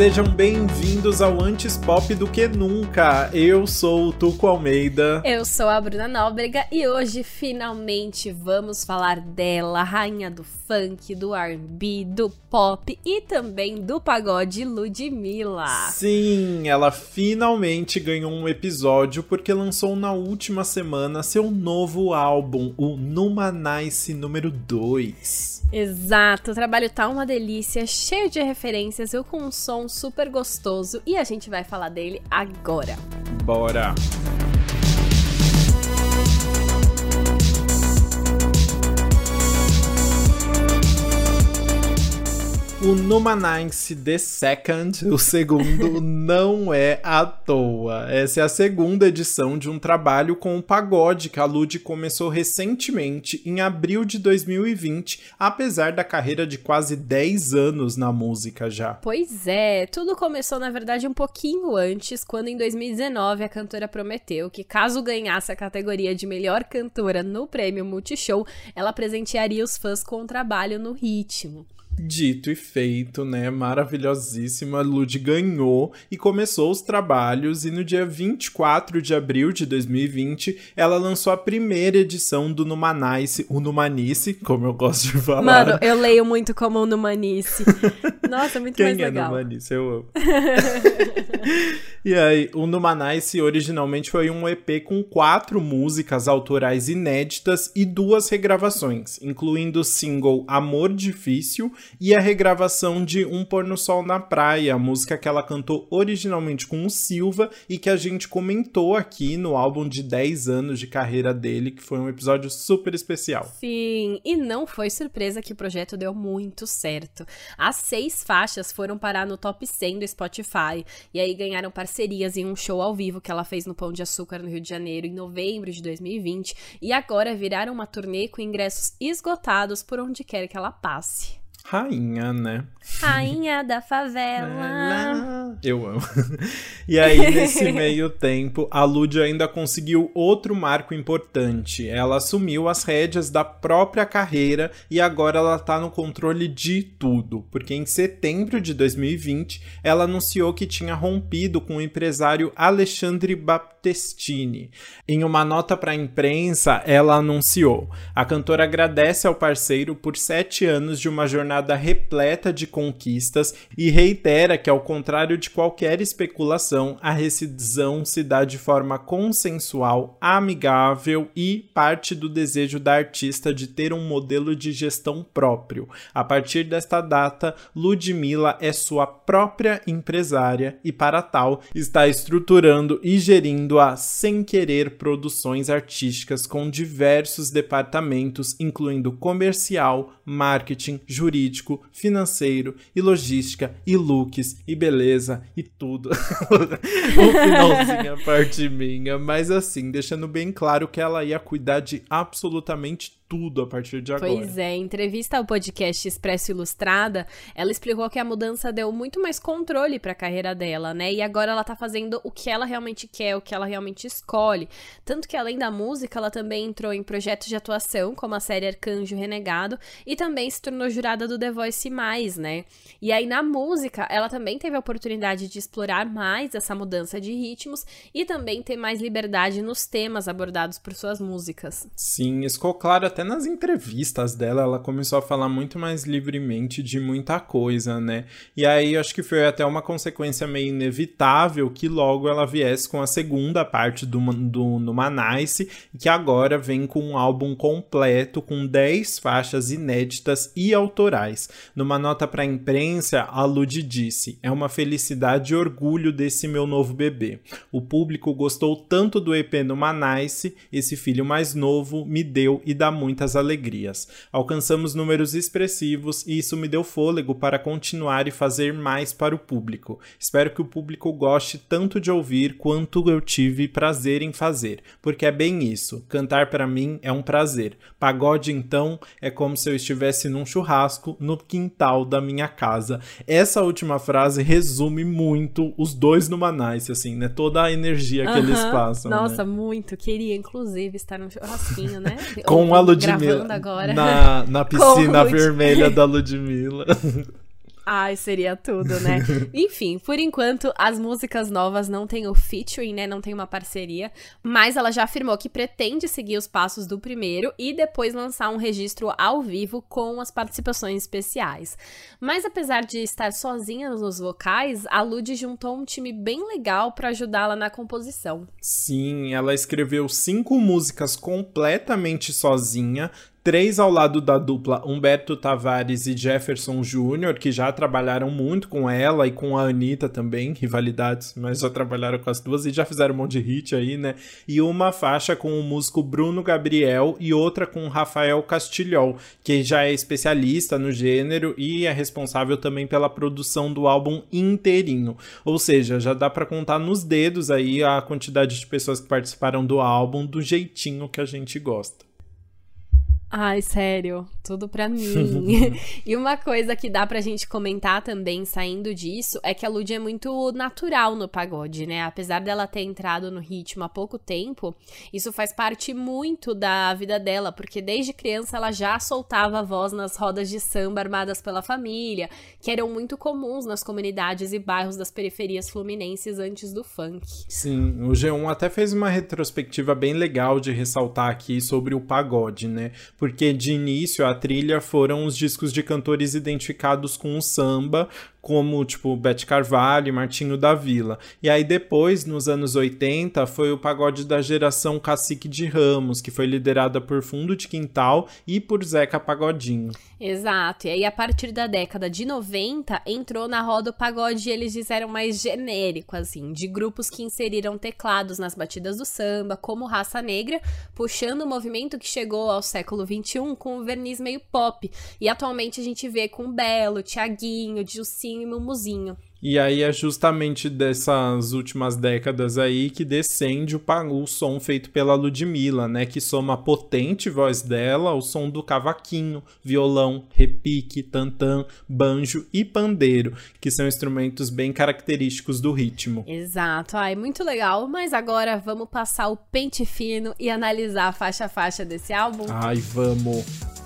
sejam bem-vindos ao Antes Pop do que Nunca. Eu sou o Tuco Almeida. Eu sou a Bruna Nóbrega e hoje finalmente vamos falar dela, rainha do funk, do R&B, do pop e também do pagode Ludmilla. Sim, ela finalmente ganhou um episódio porque lançou na última semana seu novo álbum, o Numa Nice número 2. Exato, o trabalho tá uma delícia, cheio de referências, eu com um som super gostoso e a gente vai falar dele agora. Bora! O Numanense The Second, o segundo, não é à toa. Essa é a segunda edição de um trabalho com o pagode que a Lud começou recentemente, em abril de 2020, apesar da carreira de quase 10 anos na música já. Pois é, tudo começou na verdade um pouquinho antes, quando em 2019 a cantora prometeu que caso ganhasse a categoria de melhor cantora no prêmio Multishow, ela presentearia os fãs com um trabalho no ritmo. Dito e feito, né? Maravilhosíssima. Lud ganhou e começou os trabalhos. E no dia 24 de abril de 2020, ela lançou a primeira edição do Numanice, o Numanice, como eu gosto de falar. Mano, eu leio muito como o Numanice. Nossa, muito Quem mais é legal. Numanice? Eu amo. e aí, o Numanice originalmente foi um EP com quatro músicas autorais inéditas e duas regravações, incluindo o single Amor Difícil e a regravação de Um Pôr no Sol na Praia, a música que ela cantou originalmente com o Silva e que a gente comentou aqui no álbum de 10 anos de carreira dele, que foi um episódio super especial. Sim, e não foi surpresa que o projeto deu muito certo. As seis faixas foram parar no top 100 do Spotify e aí ganharam parcerias em um show ao vivo que ela fez no Pão de Açúcar no Rio de Janeiro em novembro de 2020 e agora viraram uma turnê com ingressos esgotados por onde quer que ela passe. Rainha, né? Rainha da favela. Eu amo. E aí, nesse meio tempo, a Lud ainda conseguiu outro marco importante. Ela assumiu as rédeas da própria carreira e agora ela tá no controle de tudo. Porque em setembro de 2020, ela anunciou que tinha rompido com o empresário Alexandre Baptistini. Em uma nota para a imprensa, ela anunciou: a cantora agradece ao parceiro por sete anos de uma jornada repleta de conquistas e reitera que, ao contrário de qualquer especulação, a rescisão se dá de forma consensual, amigável e parte do desejo da artista de ter um modelo de gestão próprio. A partir desta data, Ludmilla é sua própria empresária e, para tal, está estruturando e gerindo a Sem Querer Produções Artísticas com diversos departamentos, incluindo comercial, marketing, jurídico, financeiro e logística e looks e beleza e tudo. o finalzinho a parte minha, mas assim, deixando bem claro que ela ia cuidar de absolutamente tudo a partir de agora. Pois é, em entrevista ao podcast Expresso Ilustrada, ela explicou que a mudança deu muito mais controle para a carreira dela, né? E agora ela tá fazendo o que ela realmente quer, o que ela realmente escolhe. Tanto que além da música, ela também entrou em projetos de atuação, como a série Arcanjo Renegado, e também se tornou jurada do The Voice Mais, né? E aí na música, ela também teve a oportunidade de explorar mais essa mudança de ritmos e também ter mais liberdade nos temas abordados por suas músicas. Sim, isso ficou claro até nas entrevistas dela, ela começou a falar muito mais livremente de muita coisa, né? E aí acho que foi até uma consequência meio inevitável que logo ela viesse com a segunda parte do, do Numanice, que agora vem com um álbum completo com 10 faixas inéditas e autorais. Numa nota para a imprensa, a Lud disse: "É uma felicidade e orgulho desse meu novo bebê. O público gostou tanto do EP Numanice, esse filho mais novo me deu e dá muito muitas alegrias. Alcançamos números expressivos e isso me deu fôlego para continuar e fazer mais para o público. Espero que o público goste tanto de ouvir quanto eu tive prazer em fazer, porque é bem isso. Cantar para mim é um prazer. Pagode então é como se eu estivesse num churrasco no quintal da minha casa. Essa última frase resume muito os dois no Manice, assim, né? Toda a energia que eles passam. Nossa, né? muito. Queria, inclusive, estar num churrasquinho, né? Com a Ludmilla gravando agora. na, na piscina vermelha da Ludmilla. Ai, seria tudo, né? Enfim, por enquanto, as músicas novas não têm o featuring, né? Não tem uma parceria. Mas ela já afirmou que pretende seguir os passos do primeiro e depois lançar um registro ao vivo com as participações especiais. Mas apesar de estar sozinha nos vocais, a Lud juntou um time bem legal para ajudá-la na composição. Sim, ela escreveu cinco músicas completamente sozinha, Três ao lado da dupla Humberto Tavares e Jefferson Júnior, que já trabalharam muito com ela e com a Anitta também, rivalidades, mas já trabalharam com as duas e já fizeram um monte de hit aí, né? E uma faixa com o músico Bruno Gabriel e outra com Rafael Castilhol, que já é especialista no gênero e é responsável também pela produção do álbum inteirinho. Ou seja, já dá para contar nos dedos aí a quantidade de pessoas que participaram do álbum do jeitinho que a gente gosta. Ai, sério, tudo pra mim. e uma coisa que dá pra gente comentar também, saindo disso, é que a Lud é muito natural no pagode, né? Apesar dela ter entrado no ritmo há pouco tempo, isso faz parte muito da vida dela, porque desde criança ela já soltava a voz nas rodas de samba armadas pela família, que eram muito comuns nas comunidades e bairros das periferias fluminenses antes do funk. Sim, o G1 até fez uma retrospectiva bem legal de ressaltar aqui sobre o pagode, né? Porque de início a trilha foram os discos de cantores identificados com o samba, como tipo Bete Carvalho Martinho da Vila. E aí depois, nos anos 80, foi o pagode da geração Cacique de Ramos, que foi liderada por Fundo de Quintal e por Zeca Pagodinho. Exato. E aí a partir da década de 90, entrou na roda o pagode e eles fizeram mais genérico assim, de grupos que inseriram teclados nas batidas do samba, como Raça Negra, puxando o movimento que chegou ao século 21 com um verniz meio pop. E atualmente a gente vê com Belo, Tiaguinho, Dilcinho e. E aí é justamente dessas últimas décadas aí que descende o, o som feito pela Ludmilla, né? Que soma a potente voz dela ao som do cavaquinho, violão, repique, tantã, banjo e pandeiro, que são instrumentos bem característicos do ritmo. Exato, ai, muito legal. Mas agora vamos passar o pente fino e analisar faixa a faixa desse álbum? Ai, vamos!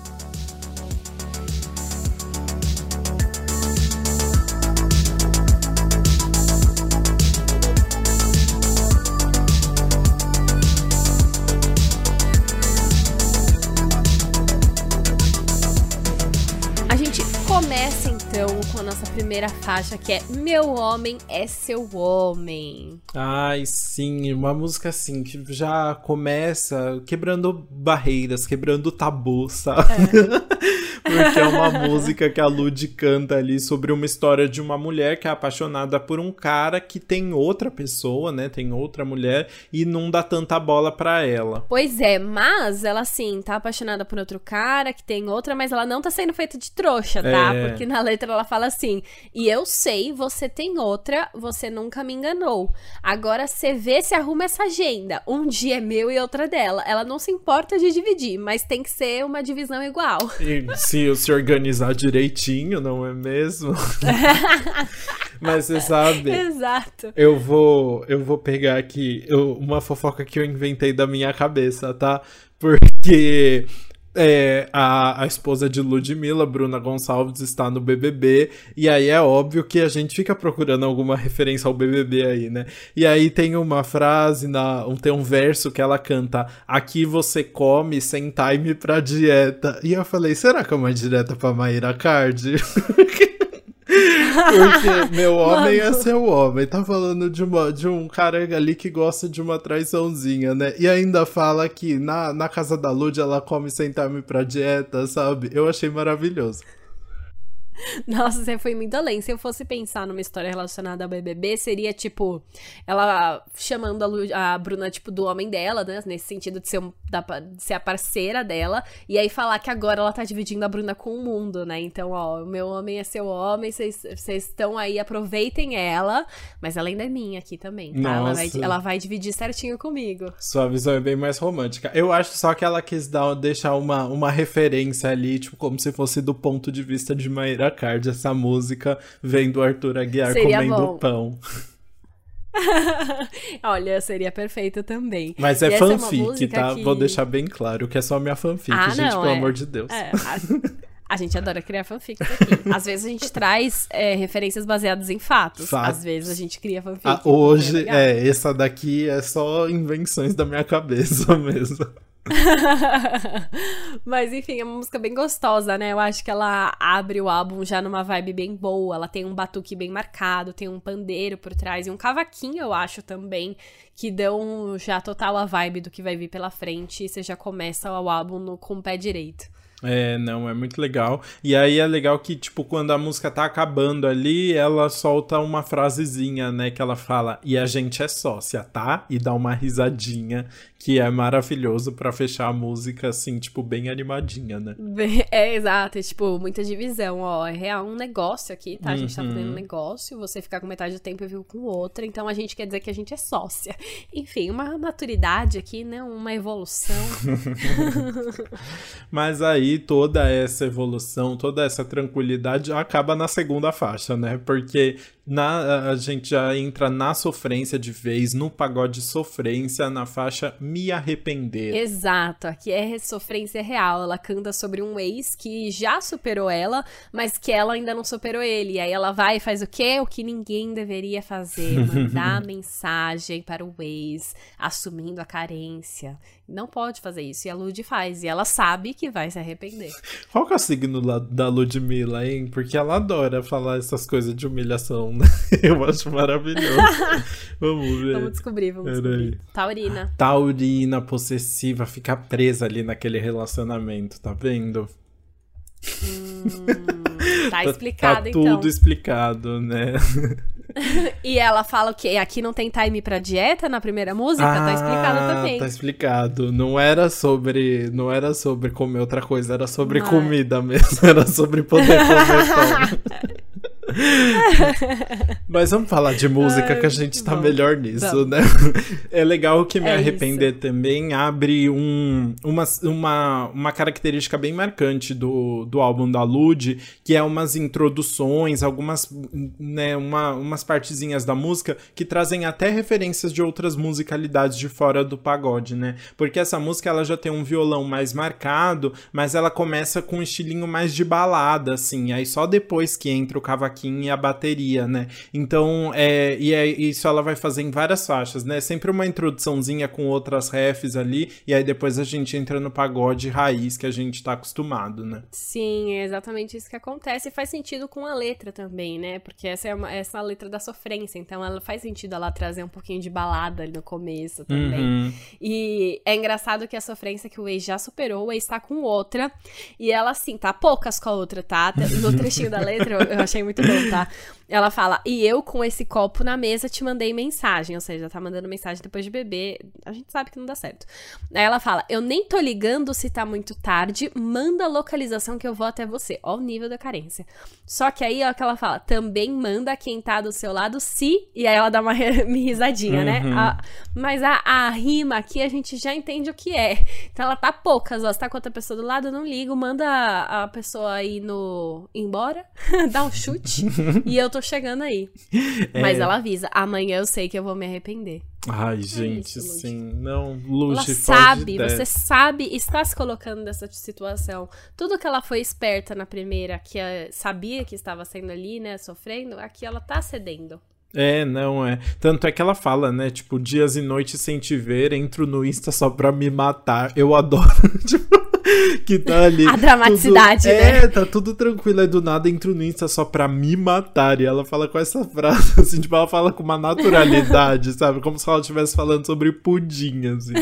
Nossa primeira faixa, que é Meu Homem é Seu Homem. Ai, sim, uma música assim, que já começa quebrando barreiras, quebrando tabu, sabe? É. Porque é uma música que a Lud canta ali sobre uma história de uma mulher que é apaixonada por um cara que tem outra pessoa, né? Tem outra mulher e não dá tanta bola pra ela. Pois é, mas ela assim, tá apaixonada por outro cara que tem outra, mas ela não tá sendo feita de trouxa, tá? É. Porque na letra ela fala assim: "E eu sei, você tem outra, você nunca me enganou. Agora você vê se arruma essa agenda. Um dia é meu e outra dela. Ela não se importa de dividir, mas tem que ser uma divisão igual." E se, se organizar direitinho, não é mesmo? Mas você sabe. Exato. Eu vou, eu vou pegar aqui eu, uma fofoca que eu inventei da minha cabeça, tá? Porque é, a, a esposa de Ludmilla, Bruna Gonçalves, está no BBB, e aí é óbvio que a gente fica procurando alguma referência ao BBB aí, né? E aí tem uma frase, na, tem um verso que ela canta: Aqui você come sem time pra dieta. E eu falei: será que é uma direta pra Maíra Card? Porque meu homem Mano. é seu homem. Tá falando de, uma, de um cara ali que gosta de uma traiçãozinha, né? E ainda fala que na, na casa da Lud ela come sem time pra dieta, sabe? Eu achei maravilhoso. Nossa, você foi muito além. Se eu fosse pensar numa história relacionada ao BBB, seria tipo ela chamando a, Lu, a Bruna tipo do homem dela, né? Nesse sentido de ser, um, da, de ser a parceira dela, e aí falar que agora ela tá dividindo a Bruna com o mundo, né? Então, ó, o meu homem é seu homem, vocês estão aí, aproveitem ela, mas ela ainda é minha aqui também, tá? Ela vai, ela vai, dividir certinho comigo. Sua visão é bem mais romântica. Eu acho só que ela quis dar, deixar uma, uma referência ali, tipo, como se fosse do ponto de vista de Maíra Card essa música vendo o Arthur Aguiar seria comendo bom. pão. Olha, seria perfeito também. Mas é e fanfic, é tá? Que... Vou deixar bem claro que é só minha fanfic, ah, gente, não, pelo é... amor de Deus. É, a... A gente adora criar fanfics aqui. Às vezes a gente traz é, referências baseadas em fatos. Às vezes a gente cria fanfics. Ah, hoje, é, é, essa daqui é só invenções da minha cabeça mesmo. Mas enfim, é uma música bem gostosa, né? Eu acho que ela abre o álbum já numa vibe bem boa. Ela tem um batuque bem marcado, tem um pandeiro por trás e um cavaquinho, eu acho também, que dão já total a vibe do que vai vir pela frente. E você já começa o álbum no, com o pé direito. É, não, é muito legal. E aí é legal que, tipo, quando a música tá acabando ali, ela solta uma frasezinha, né? Que ela fala, e a gente é sócia, tá? E dá uma risadinha, que é maravilhoso para fechar a música, assim, tipo, bem animadinha, né? É, exato. É, tipo, muita divisão, ó. É real um negócio aqui, tá? A gente tá fazendo um uhum. negócio, você ficar com metade do tempo e viu com outra, então a gente quer dizer que a gente é sócia. Enfim, uma maturidade aqui, né? Uma evolução. Mas aí toda essa evolução, toda essa tranquilidade acaba na segunda faixa, né? Porque na, a gente já entra na sofrência de vez, no pagode sofrência, na faixa Me Arrepender. Exato, aqui é sofrência real. Ela canta sobre um ex que já superou ela, mas que ela ainda não superou ele. E aí ela vai e faz o quê? O que ninguém deveria fazer: mandar mensagem para o ex, assumindo a carência. Não pode fazer isso. E a Lud faz. E ela sabe que vai se arrepender. Qual que é o signo da Ludmilla, hein? Porque ela adora falar essas coisas de humilhação né? Eu acho maravilhoso. vamos ver. Vamos descobrir, vamos Pera descobrir. Aí. Taurina. Taurina possessiva, fica presa ali naquele relacionamento, tá vendo? Hum, tá, tá explicado, tá, então. tudo explicado, né? e ela fala o quê? Aqui não tem time pra dieta na primeira música? Tá ah, tá explicado também. Tá explicado. Não era sobre. Não era sobre comer outra coisa, era sobre não comida é. mesmo. Era sobre poder comer Mas vamos falar de música Ai, que a gente tá bom. melhor nisso, né? É legal que Me é Arrepender isso. também abre um, uma, uma, uma característica bem marcante do, do álbum da Lud, que é umas introduções, algumas, né, uma, umas partezinhas da música que trazem até referências de outras musicalidades de fora do pagode, né? Porque essa música ela já tem um violão mais marcado, mas ela começa com um estilinho mais de balada, assim, aí só depois que entra o cavaquinho e a bateria, né? Então, é, e é, isso ela vai fazer em várias faixas, né? Sempre uma introduçãozinha com outras refs ali, e aí depois a gente entra no pagode raiz que a gente tá acostumado, né? Sim, é exatamente isso que acontece e faz sentido com a letra também, né? Porque essa é, uma, essa é a letra da sofrência, então ela faz sentido ela trazer um pouquinho de balada ali no começo também. Uhum. E é engraçado que a sofrência que o ex já superou, o ex tá com outra, e ela assim, tá poucas com a outra, tá? No trechinho da letra eu achei muito bom, tá? Ela fala, e eu com esse copo na mesa te mandei mensagem, ou seja, tá mandando mensagem depois de beber, a gente sabe que não dá certo. Aí ela fala, eu nem tô ligando se tá muito tarde, manda a localização que eu vou até você. Ó o nível da carência. Só que aí, ó, que ela fala, também manda quem tá do seu lado se, e aí ela dá uma risadinha, né? uhum. né? A, mas a, a rima aqui a gente já entende o que é. Então ela tá poucas, ó, se tá com outra pessoa do lado, eu não ligo, manda a, a pessoa ir no... embora, dá um chute, e eu tô chegando aí. É... Mas ela avisa, amanhã eu sei que eu vou me arrepender. Ai, é gente, isso, sim. Não, Lute, Ela sabe, você sabe, está se colocando nessa situação. Tudo que ela foi esperta na primeira, que sabia que estava sendo ali, né, sofrendo, aqui ela tá cedendo. É, não é. Tanto é que ela fala, né? Tipo, dias e noites sem te ver, entro no Insta só pra me matar. Eu adoro. tipo, que tá ali. A dramaticidade, tudo, né? É, tá tudo tranquilo. Aí do nada entro no Insta só pra me matar. E ela fala com essa frase, assim, tipo, ela fala com uma naturalidade, sabe? Como se ela estivesse falando sobre pudim, assim.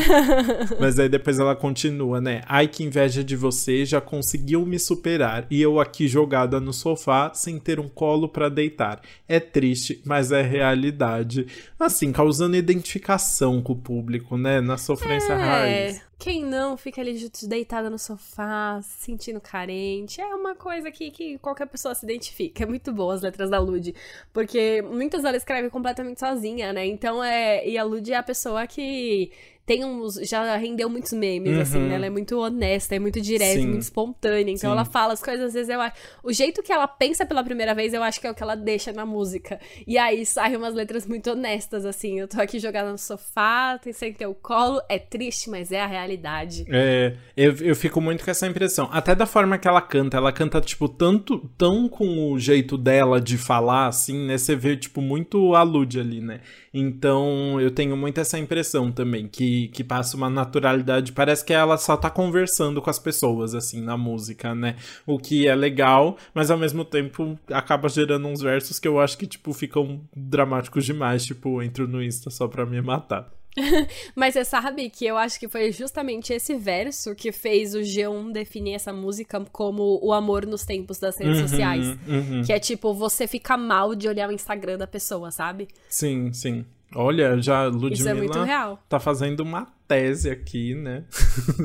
Mas aí depois ela continua, né? Ai, que inveja de você, já conseguiu me superar. E eu aqui jogada no sofá, sem ter um colo para deitar. É triste, mas é realidade. Assim, causando identificação com o público, né? Na sofrência é. raiz. Quem não fica ali deitada no sofá, se sentindo carente? É uma coisa que, que qualquer pessoa se identifica. É muito boa as letras da Lud. Porque muitas ela escreve completamente sozinha, né? Então é. E a Lud é a pessoa que tem uns. Já rendeu muitos memes, assim, Uhum. né? Ela é muito honesta, é muito direta, Sim. muito espontânea. Então Sim. ela fala as coisas, às vezes eu acho. O jeito que ela pensa pela primeira vez, eu acho que é o que ela deixa na música. E aí saem umas letras muito honestas, assim. Eu tô aqui jogada no sofá, tem sem ter o colo. É triste, mas é a realidade. É, eu, eu fico muito com essa impressão. Até da forma que ela canta. Ela canta, tipo, tanto tão com o jeito dela de falar, assim, né? Você vê, tipo, muito alude ali, né? Então, eu tenho muito essa impressão também, que, que passa uma naturalidade. Parece que ela só tá conversando com as pessoas, assim, na música, né? O que é legal, mas ao mesmo tempo acaba gerando uns versos que eu acho que, tipo, ficam dramáticos demais. Tipo, entro no Insta só pra me matar. Mas você sabe que eu acho que foi justamente esse verso que fez o G1 definir essa música como o amor nos tempos das redes Uhum, sociais. uhum. Que é tipo, você fica mal de olhar o Instagram da pessoa, sabe? Sim, sim. Olha, já Isso Ludmilla é muito real. tá fazendo uma tese aqui, né?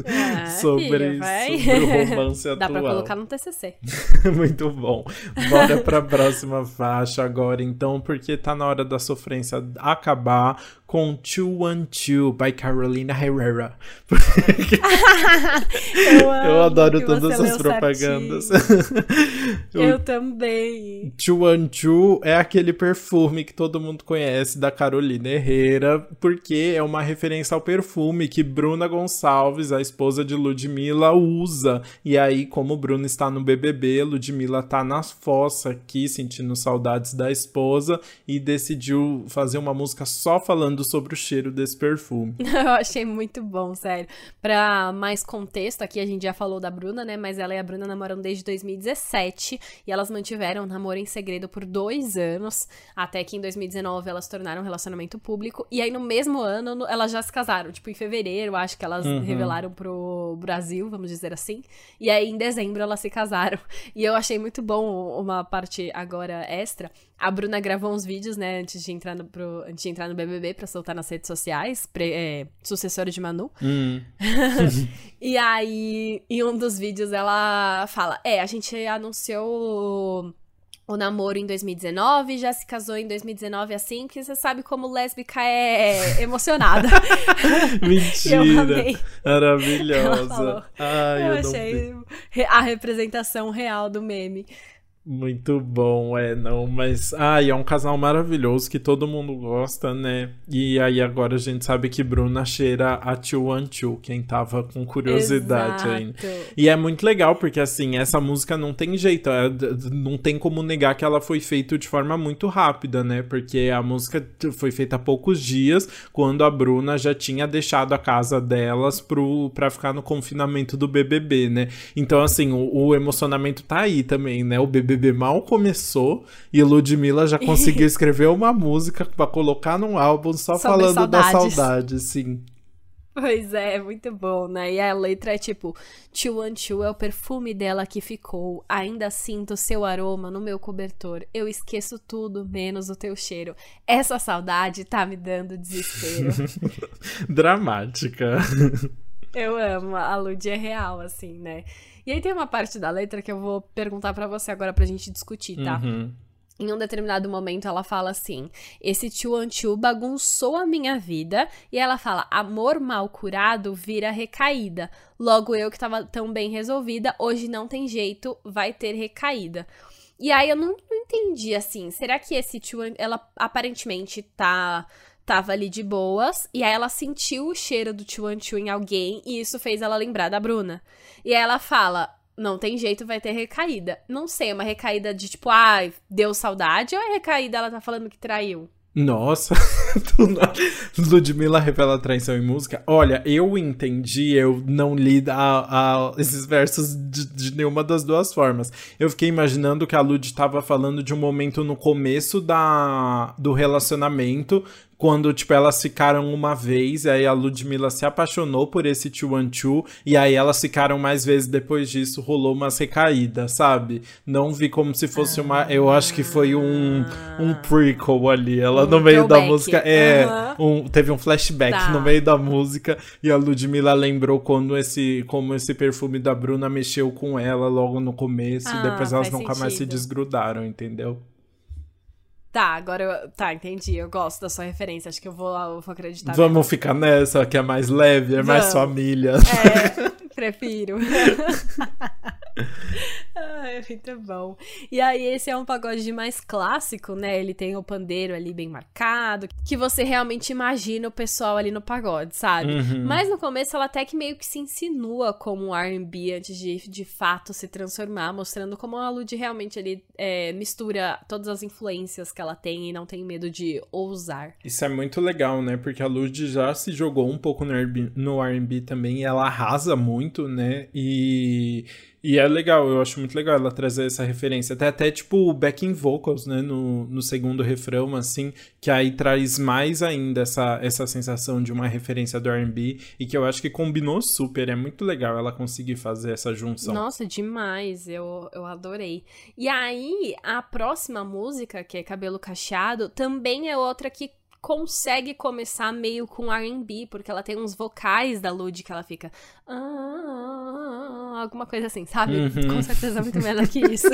Ah, sobre, filha, sobre o romance Dá atual. pra colocar no TCC. Muito bom. Bora pra próxima faixa agora, então, porque tá na hora da sofrência acabar com 212 by Carolina Herrera. Eu, Eu adoro todas as propagandas. Eu também. 212 é aquele perfume que todo mundo conhece da Carolina Herrera, porque é uma referência ao perfume que Bruna Gonçalves, a esposa de Ludmilla, usa. E aí, como Bruna está no BBB, Ludmilla tá na fossa aqui, sentindo saudades da esposa, e decidiu fazer uma música só falando sobre o cheiro desse perfume. Eu achei muito bom, sério. Pra mais contexto, aqui a gente já falou da Bruna, né? Mas ela e a Bruna namoram desde 2017 e elas mantiveram o namoro em segredo por dois anos, até que em 2019 elas tornaram um relacionamento público. E aí no mesmo ano no- elas já se casaram, tipo fevereiro, acho que elas Uhum. revelaram pro Brasil, vamos dizer assim. E aí em dezembro elas se casaram. E eu achei muito bom uma parte agora extra. A Bruna gravou uns vídeos, né, antes de entrar no, pro, antes de entrar no BBB pra soltar nas redes sociais, pre, é, sucessora de Manu. Hum. E aí, em um dos vídeos, ela fala: É, a gente anunciou o, namoro em 2019, já se casou em 2019 assim, que você sabe como lésbica é emocionada. Mentira. Eu amei. Ela Maravilhosa. Ai, eu eu, não achei re- a representação real do meme. Muito bom, é, não, mas. Ai, é um casal maravilhoso que todo mundo gosta, né? E aí agora a gente sabe que Bruna cheira a Tio Two, quem tava com curiosidade Exato. ainda. E é muito legal, porque assim, essa música não tem jeito, é, não tem como negar que ela foi feita de forma muito rápida, né? Porque a música foi feita há poucos dias, quando a Bruna já tinha deixado a casa delas pro, pra ficar no confinamento do BBB, né? Então, assim, o, o emocionamento tá aí também, né? O BBB mal começou e Ludmilla já conseguiu escrever uma música pra colocar num álbum só Sobre falando da saudades. saudade, sim. Pois é, é muito bom, né? E a letra é tipo: Two é o perfume dela que ficou. Ainda sinto seu aroma no meu cobertor. Eu esqueço tudo, menos o teu cheiro. Essa saudade tá me dando desespero. Dramática. eu amo, a Lud é real, assim, né? E aí tem uma parte da letra que eu vou perguntar pra você agora pra gente discutir, tá? Uhum. Em um determinado momento, ela fala assim: Esse tio Antiu bagunçou a minha vida. E ela fala: Amor mal curado vira recaída. Logo eu que tava tão bem resolvida, hoje não tem jeito, vai ter recaída. E aí eu não, não entendi assim. Será que esse tio. Ela aparentemente tá. Tava ali de boas, e aí ela sentiu o cheiro do Antiu em alguém, e isso fez ela lembrar da Bruna. E aí ela fala: não tem jeito, vai ter recaída. Não sei, é uma recaída de tipo, ai, deu saudade ou é recaída ela tá falando que traiu? Nossa. Ludmilla revela traição em música. Olha, eu entendi, eu não li a, a- esses versos de, de nenhuma das duas formas. Eu fiquei imaginando que a Lud estava falando de um momento no começo da, do relacionamento, quando, tipo, elas ficaram uma vez, aí a Ludmilla se apaixonou por esse Two, e aí elas ficaram mais vezes depois disso, rolou umas recaídas, sabe? Não vi como se fosse uma. Eu acho que foi um, um prequel ali. Ela Um no meio da throwback. música. É, Aham. um- teve um flashback Tá. no meio da música, e a Ludmilla lembrou quando esse, como esse perfume da Bruna mexeu com ela logo no começo, Ah, e depois elas nunca mais se sentido. desgrudaram, entendeu? Tá, agora eu. Tá, entendi. Eu gosto da sua referência. Acho que eu vou, eu vou acreditar. Vamos mesmo. ficar nessa, que é mais leve, é mais família. É, prefiro. Ai, muito bom. E aí, esse é um pagode mais clássico, né? Ele tem o pandeiro ali bem marcado, que você realmente imagina o pessoal ali no pagode, sabe? Uhum. Mas no começo ela até que meio que se insinua como um RB antes de de fato se transformar, mostrando como a Lud realmente ali é, mistura todas as influências que ela tem e não tem medo de ousar. Isso é muito legal, né? Porque a Lud já se jogou um pouco no RB também e ela arrasa muito, né? E e é legal, eu acho muito legal ela trazer essa referência. Até, até tipo, backing vocals, né? No, no segundo refrão, assim, que aí traz mais ainda essa, essa sensação de uma referência do RB e que eu acho que combinou super. É muito legal ela conseguir fazer essa junção. Nossa, demais. Eu, eu adorei. E aí, a próxima música, que é Cabelo Cacheado, também é outra que consegue começar meio com R&B, porque ela tem uns vocais da Lud que ela fica ah, alguma coisa assim, sabe? Uhum. Com certeza muito melhor que isso.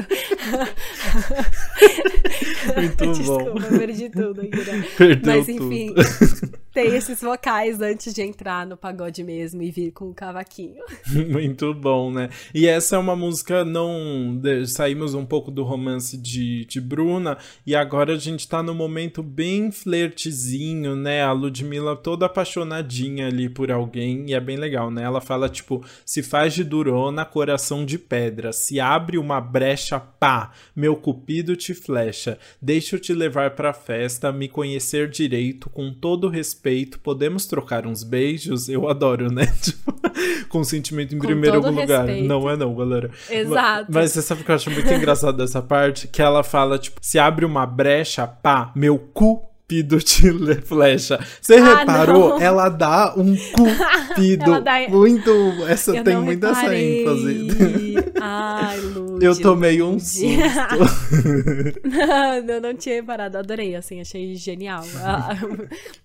muito Desculpa, bom. Perdi tudo aqui, né? Perdeu Mas enfim, tem esses vocais antes de entrar no pagode mesmo e vir com o cavaquinho. Muito bom, né? E essa é uma música não. Saímos um pouco do romance de, de Bruna e agora a gente tá no momento bem flertezinho, né? A Ludmilla toda apaixonadinha ali por alguém e é bem legal, né? Ela fala tipo: se faz de durona, coração de pedra, se abre uma brecha, pá, meu cupido te flecha, deixa eu te levar pra festa, me conhecer direito, com todo respeito respeito, podemos trocar uns beijos? Eu adoro, né? Tipo, consentimento em Com primeiro lugar. Respeito. Não é não, galera. Exato. Mas, mas você sabe o que eu acho muito engraçado dessa parte? Que ela fala, tipo, se abre uma brecha, pá, meu cu cupido te flecha. Você ah, reparou? Não. Ela dá um cupido dá... muito. Essa eu tem muita essa ênfase. Ai, Lud, Eu tomei um susto. não, eu não tinha reparado. Adorei, assim, achei genial. Ah,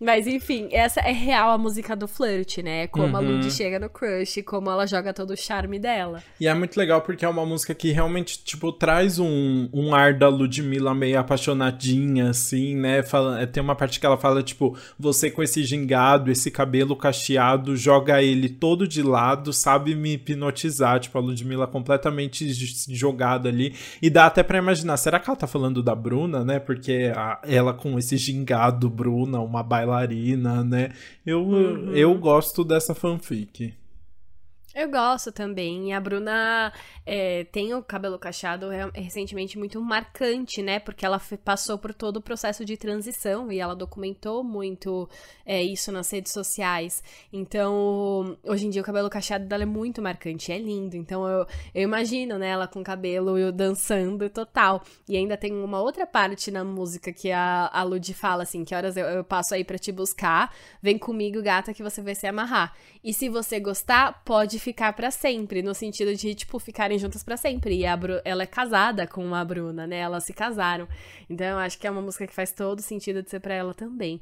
mas enfim, essa é real a música do flirt, né? Como uhum. a Lud chega no crush, como ela joga todo o charme dela. E é muito legal porque é uma música que realmente, tipo, traz um, um ar da Ludmilla meio apaixonadinha, assim, né? Fala, tem uma parte que ela fala, tipo, você com esse gingado, esse cabelo cacheado, joga ele todo de lado, sabe me hipnotizar. Tipo, a Ludmilla completamente jogada ali. E dá até pra imaginar, será que ela tá falando da Bruna, né? Porque a, ela com esse gingado, Bruna, uma bailarina, né? Eu, uhum. eu gosto dessa fanfic. Eu gosto também. A Bruna é, tem o cabelo cacheado recentemente muito marcante, né? Porque ela passou por todo o processo de transição e ela documentou muito é, isso nas redes sociais. Então, hoje em dia o cabelo cacheado dela é muito marcante, é lindo. Então, eu, eu imagino né, ela com cabelo dançando total. E ainda tem uma outra parte na música que a, a Lud fala assim: que horas eu, eu passo aí para te buscar, vem comigo, gata, que você vai se amarrar. E se você gostar, pode ficar para sempre, no sentido de, tipo, ficarem juntas para sempre. E a Bru ela é casada com a Bruna, né? Elas se casaram. Então eu acho que é uma música que faz todo sentido de ser para ela também.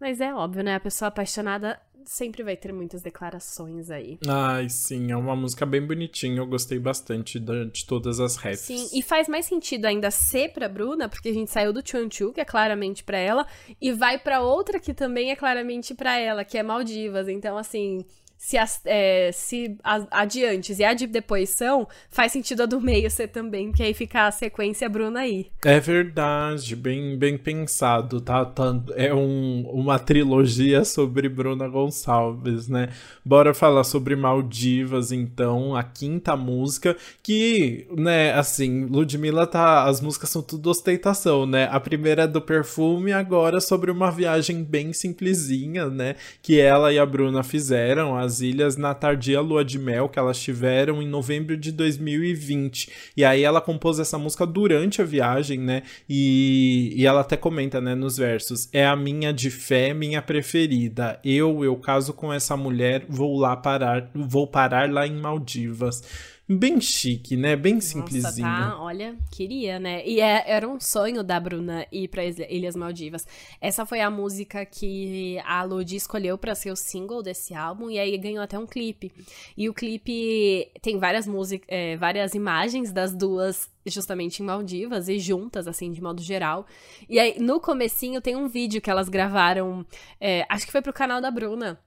Mas é óbvio, né? A pessoa apaixonada sempre vai ter muitas declarações aí. Ai, sim, é uma música bem bonitinha, eu gostei bastante de, todas as raps. Sim, e faz mais sentido ainda ser pra Bruna, porque a gente saiu do Chuan Chu, que é claramente pra ela, e vai pra outra que também é claramente pra ela, que é Maldivas. Então, assim, se, as, é, se a, adiantes e a de depois são, faz sentido a do meio ser também, que aí fica a sequência Bruna aí. É verdade, bem, bem pensado, tá? tá é um, uma trilogia sobre Bruna Gonçalves, né? Bora falar sobre Maldivas, então, a quinta música, que, né, assim, Ludmilla tá. As músicas são tudo ostentação, né? A primeira é do perfume, agora sobre uma viagem bem simplesinha, né? Que ela e a Bruna fizeram. As ilhas na tardia lua de mel que elas tiveram em novembro de 2020. E aí ela compôs essa música durante a viagem, né? E, e ela até comenta, né, nos versos: É a minha de fé, minha preferida. Eu, eu caso com essa mulher, vou lá parar, vou parar lá em Maldivas. Bem chique, né? Bem simplesinho. Nossa, tá? Olha, queria, né? E é, era um sonho da Bruna ir para Ilhas Maldivas. Essa foi a música que a Lud escolheu para ser o single desse álbum e aí ganhou até um clipe. E o clipe tem várias músicas, é, várias imagens das duas justamente em Maldivas e juntas, assim, de modo geral. E aí, no comecinho, tem um vídeo que elas gravaram, é, acho que foi pro canal da Bruna,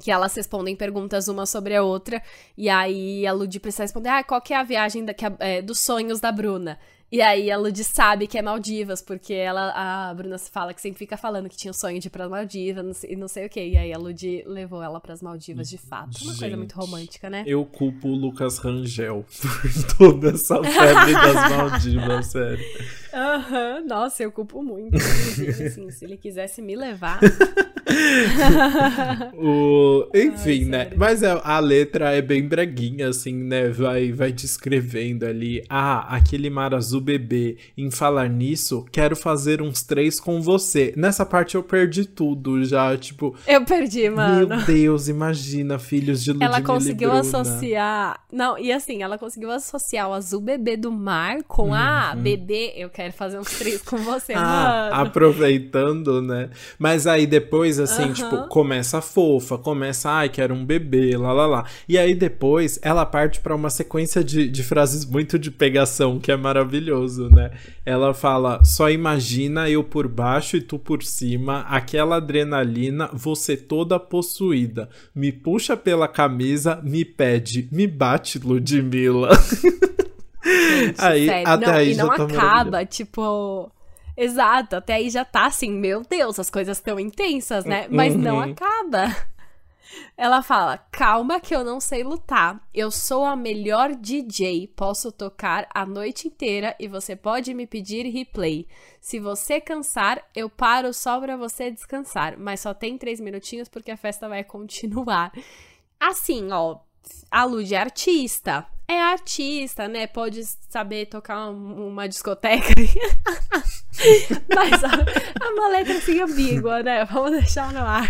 que elas respondem perguntas uma sobre a outra, e aí a Lud precisa responder, ah, qual que é a viagem da, que, é, dos sonhos da Bruna? E aí a Lud sabe que é Maldivas, porque ela, a Bruna se fala que sempre fica falando que tinha o sonho de ir pras Maldivas e não sei o que. E aí a Lud levou ela pras Maldivas de fato. Uma Gente, coisa muito romântica, né? Eu culpo o Lucas Rangel por toda essa febre das Maldivas, sério. Aham, uhum, nossa, eu culpo muito. assim, se ele quisesse me levar. o... Enfim, Ai, né? Mas a, a, letra é bem breguinha, assim, né? Vai, vai descrevendo ali. Ah, aquele mar azul bebê. Em falar nisso, quero fazer uns três com você. Nessa parte eu perdi tudo já, tipo. Eu perdi, mano. Meu Deus, imagina, filhos de Ludmilla Ela conseguiu associar. Não, e assim, ela conseguiu associar o azul bebê do mar com ah, uhum. bebê, eu quero fazer uns três com você, ah, mano. Aproveitando, né? Mas aí depois, assim, uhum. tipo, começa fofa, começa, ai, quero um bebê, lá lá lá. E aí depois ela parte para uma sequência de, de frases muito de pegação, que é maravilhoso, né? Ela fala: só imagina eu por baixo e tu por cima, aquela adrenalina, você toda possuída. Me puxa pela camisa, me pede, me bate, Ludmilla. Gente, aí, sério. até não, aí e não tá acaba, tipo. Exato, até aí já tá assim, meu Deus, as coisas estão intensas, né? Mas uhum. não acaba. Ela fala: Calma, que eu não sei lutar. Eu sou a melhor DJ. Posso tocar a noite inteira e você pode me pedir replay. Se você cansar, eu paro só pra você descansar. Mas só tem três minutinhos porque a festa vai continuar. Assim, ó, a Lud é artista. É artista, né? Pode saber tocar uma discoteca. Mas a, a uma letra assim ambígua, né? Vamos deixar no ar.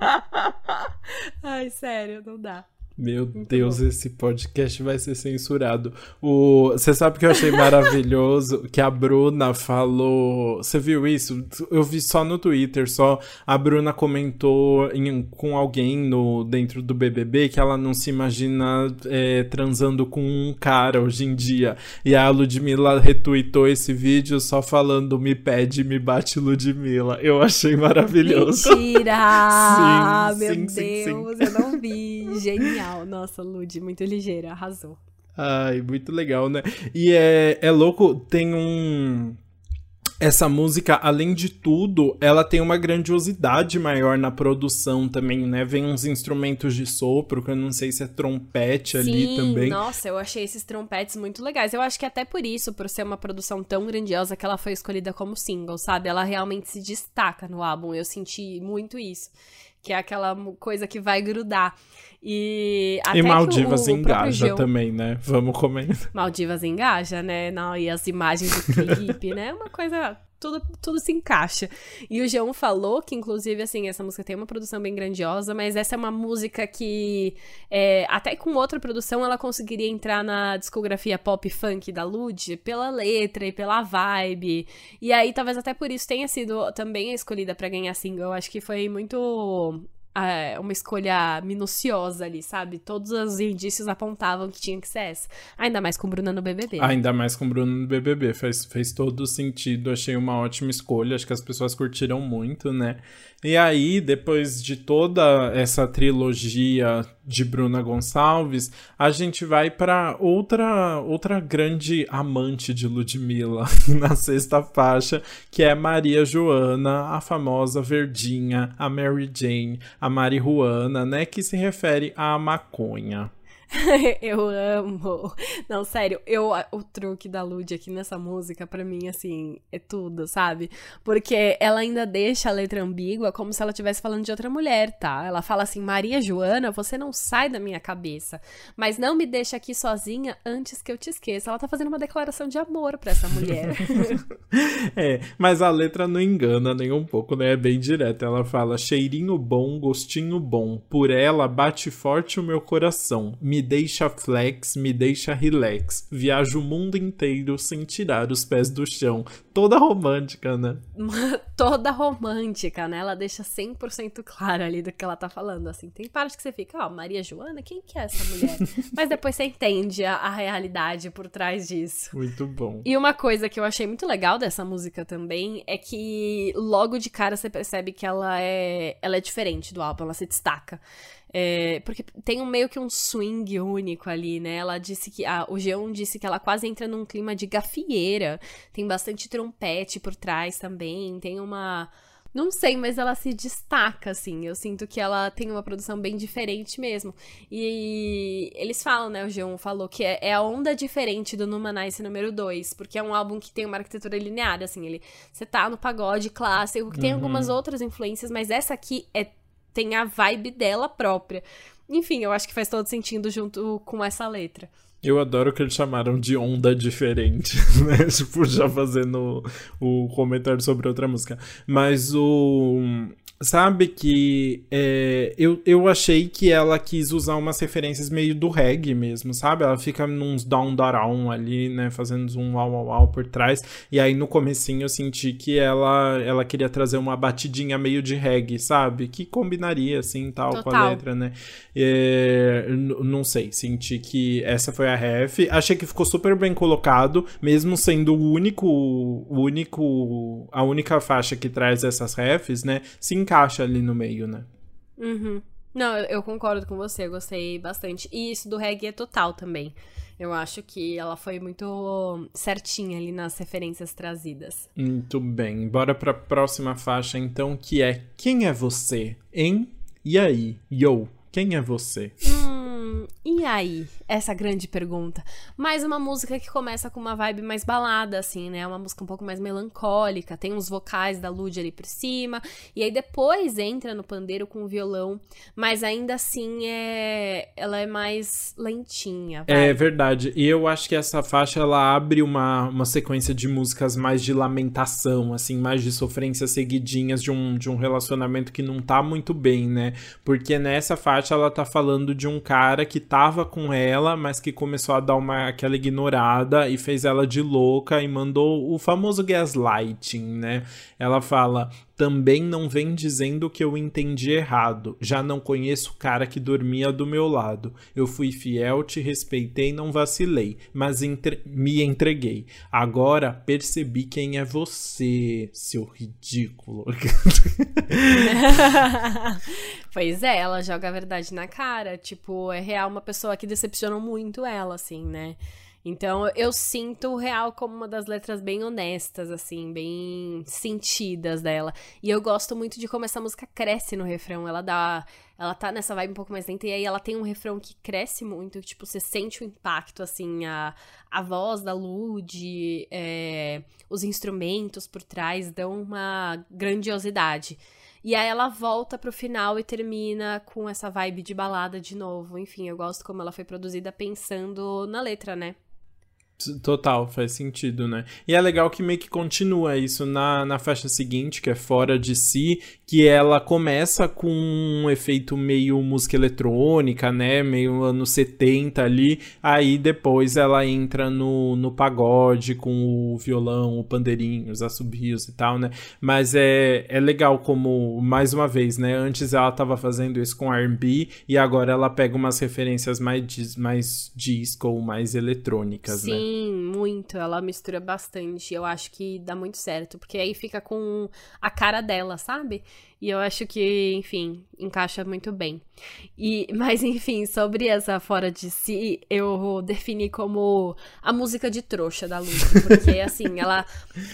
Ai, sério, não dá. Meu Muito Deus, bom. esse podcast vai ser censurado. O... Você sabe que eu achei maravilhoso que a Bruna falou. Você viu isso? Eu vi só no Twitter, só a Bruna comentou em... com alguém no dentro do BBB que ela não se imagina é, transando com um cara hoje em dia. E a Ludmilla retweetou esse vídeo só falando: me pede, me bate Ludmilla. Eu achei maravilhoso. Mentira! sim, Meu sim, Deus, sim, eu não vi. Genial genial. Nossa, Lud, muito ligeira, arrasou. Ai, muito legal, né? E é, é louco, tem um. Essa música, além de tudo, ela tem uma grandiosidade maior na produção também, né? Vem uns instrumentos de sopro, que eu não sei se é trompete Sim, ali também. Nossa, eu achei esses trompetes muito legais. Eu acho que até por isso, por ser uma produção tão grandiosa, que ela foi escolhida como single, sabe? Ela realmente se destaca no álbum. Eu senti muito isso que é aquela coisa que vai grudar. E, até e Maldivas o, o engaja também, né? Vamos comer. Maldivas engaja, né? Não, e as imagens do clipe, né? Uma coisa tudo, tudo se encaixa. E o João falou que, inclusive, assim, essa música tem uma produção bem grandiosa, mas essa é uma música que, é, até com outra produção, ela conseguiria entrar na discografia pop funk da Lud pela letra e pela vibe. E aí, talvez até por isso tenha sido também escolhida para ganhar single. Acho que foi muito uma escolha minuciosa ali, sabe? Todos os indícios apontavam que tinha que ser essa. Ainda mais com Bruna no BBB. Ainda mais com Bruna no BBB. Fez, fez todo sentido. Achei uma ótima escolha. Acho que as pessoas curtiram muito, né? E aí, depois de toda essa trilogia de Bruna Gonçalves, a gente vai para outra outra grande amante de Ludmilla na sexta faixa, que é Maria Joana, a famosa Verdinha, a Mary Jane, a Marihuana, né, que se refere à maconha. eu amo. Não, sério, eu o truque da Lud aqui nessa música para mim assim, é tudo, sabe? Porque ela ainda deixa a letra ambígua como se ela estivesse falando de outra mulher, tá? Ela fala assim: "Maria Joana, você não sai da minha cabeça, mas não me deixa aqui sozinha antes que eu te esqueça". Ela tá fazendo uma declaração de amor para essa mulher. é, mas a letra não engana nem um pouco, né? É bem direta. Ela fala: "Cheirinho bom, gostinho bom, por ela bate forte o meu coração". Me me deixa flex, me deixa relax. Viajo o mundo inteiro sem tirar os pés do chão. Toda romântica, né? Toda romântica, né? Ela deixa 100% claro ali do que ela tá falando. Assim, tem partes que você fica, ó, oh, Maria Joana, quem que é essa mulher? Mas depois você entende a, a realidade por trás disso. Muito bom. E uma coisa que eu achei muito legal dessa música também é que logo de cara você percebe que ela é, ela é diferente do álbum, ela se destaca. É, porque tem um, meio que um swing único ali, né? Ela disse que. Ah, o Geon disse que ela quase entra num clima de gafieira. Tem bastante trompete por trás também. Tem uma. Não sei, mas ela se destaca, assim. Eu sinto que ela tem uma produção bem diferente mesmo. E eles falam, né? O Geon falou que é, é a onda diferente do Numanice número 2, porque é um álbum que tem uma arquitetura linear, assim. Ele, você tá no pagode clássico, que tem uhum. algumas outras influências, mas essa aqui é tem a vibe dela própria. Enfim, eu acho que faz todo sentido junto com essa letra. Eu adoro que eles chamaram de onda diferente, né? Tipo, já fazendo o, o comentário sobre outra música. Mas o. Sabe que é, eu, eu achei que ela quis usar umas referências meio do reggae mesmo, sabe? Ela fica nos down down ali, né? Fazendo um uau uau uau por trás. E aí no comecinho eu senti que ela, ela queria trazer uma batidinha meio de reggae, sabe? Que combinaria assim tal Total. com a letra, né? É, não sei, senti que essa foi a ref. Achei que ficou super bem colocado, mesmo sendo o único, o único, a única faixa que traz essas refs, né? Sim, encaixa ali no meio, né? Uhum. Não, eu concordo com você, eu gostei bastante. E isso do reggae é total também. Eu acho que ela foi muito certinha ali nas referências trazidas. Muito bem. Bora pra próxima faixa, então, que é Quem é você? Hein? E aí? Yo, quem é você? Hum. E aí? Essa grande pergunta. Mais uma música que começa com uma vibe mais balada, assim, né? Uma música um pouco mais melancólica. Tem uns vocais da Lud ali por cima. E aí depois entra no pandeiro com o violão. Mas ainda assim é. Ela é mais lentinha. Vai. É verdade. E eu acho que essa faixa ela abre uma, uma sequência de músicas mais de lamentação, assim, mais de sofrências seguidinhas de um, de um relacionamento que não tá muito bem, né? Porque nessa faixa ela tá falando de um cara que tava com ela, mas que começou a dar uma aquela ignorada e fez ela de louca e mandou o famoso gaslighting, né? Ela fala: também não vem dizendo que eu entendi errado. Já não conheço o cara que dormia do meu lado. Eu fui fiel, te respeitei, não vacilei, mas entre... me entreguei. Agora percebi quem é você, seu ridículo. pois é, ela joga a verdade na cara. Tipo, é real uma pessoa que decepcionou muito ela, assim, né? Então eu sinto o real como uma das letras bem honestas, assim, bem sentidas dela. E eu gosto muito de como essa música cresce no refrão. Ela dá. Ela tá nessa vibe um pouco mais lenta, e aí ela tem um refrão que cresce muito, tipo, você sente o impacto, assim, a, a voz da Lud, é, os instrumentos por trás dão uma grandiosidade. E aí ela volta pro final e termina com essa vibe de balada de novo. Enfim, eu gosto como ela foi produzida pensando na letra, né? Total, faz sentido, né? E é legal que meio que continua isso na, na faixa seguinte, que é Fora de Si, que ela começa com um efeito meio música eletrônica, né? Meio anos 70 ali, aí depois ela entra no, no pagode com o violão, o pandeirinho, os assobios e tal, né? Mas é, é legal como, mais uma vez, né? Antes ela tava fazendo isso com R&B e agora ela pega umas referências mais, mais disco, mais eletrônicas, Sim. né? Sim, muito. Ela mistura bastante. Eu acho que dá muito certo, porque aí fica com a cara dela, sabe? E eu acho que, enfim, encaixa muito bem. E, mas enfim, sobre essa fora de si, eu defini como a música de trouxa da Lucy, porque assim, ela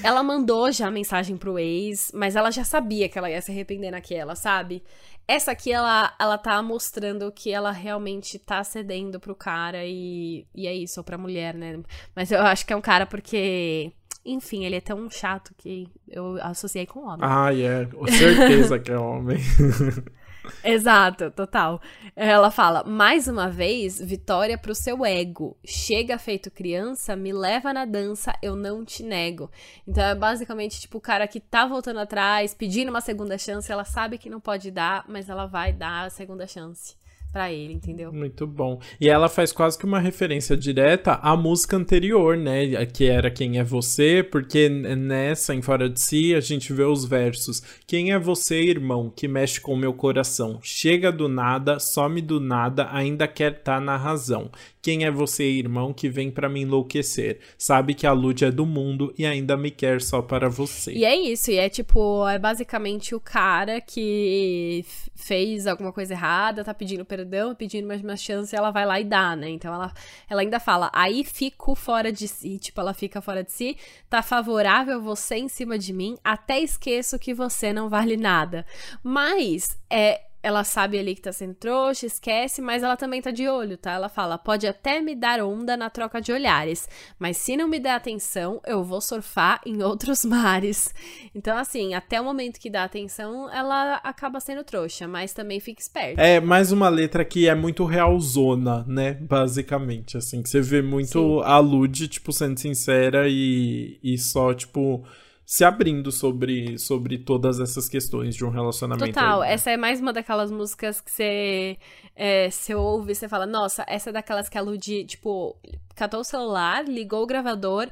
ela mandou já a mensagem pro ex, mas ela já sabia que ela ia se arrepender naquela, sabe? Essa aqui, ela, ela tá mostrando que ela realmente tá cedendo pro cara e, e é isso, ou pra mulher, né? Mas eu acho que é um cara porque enfim, ele é tão chato que eu associei com homem. Ah, é. Yeah. Certeza que é homem. Exato, total. Ela fala: mais uma vez, vitória pro seu ego. Chega feito criança, me leva na dança, eu não te nego. Então é basicamente tipo o cara que tá voltando atrás, pedindo uma segunda chance, ela sabe que não pode dar, mas ela vai dar a segunda chance. Para ele, entendeu? Muito bom. E ela faz quase que uma referência direta à música anterior, né? Que era Quem é Você, porque nessa, em Fora de Si, a gente vê os versos. Quem é você, irmão, que mexe com o meu coração? Chega do nada, some do nada, ainda quer estar tá na razão. Quem é você, irmão, que vem para me enlouquecer? Sabe que a Lud é do mundo e ainda me quer só para você. E é isso, e é tipo, é basicamente o cara que fez alguma coisa errada, tá pedindo perdão, pedindo mais uma chance, ela vai lá e dá, né? Então ela, ela ainda fala, aí fico fora de si, tipo, ela fica fora de si, tá favorável você em cima de mim, até esqueço que você não vale nada. Mas, é, ela sabe ali que tá sendo trouxa, esquece, mas ela também tá de olho, tá? Ela fala: pode até me dar onda na troca de olhares, mas se não me der atenção, eu vou surfar em outros mares. Então, assim, até o momento que dá atenção, ela acaba sendo trouxa, mas também fica esperta. É mais uma letra que é muito realzona, né? Basicamente, assim, que você vê muito Sim. a Lud, tipo, sendo sincera e, e só, tipo se abrindo sobre, sobre todas essas questões de um relacionamento. Total, aí, né? essa é mais uma daquelas músicas que você, é, você ouve e você fala, nossa, essa é daquelas que a Ludi, tipo, catou o celular, ligou o gravador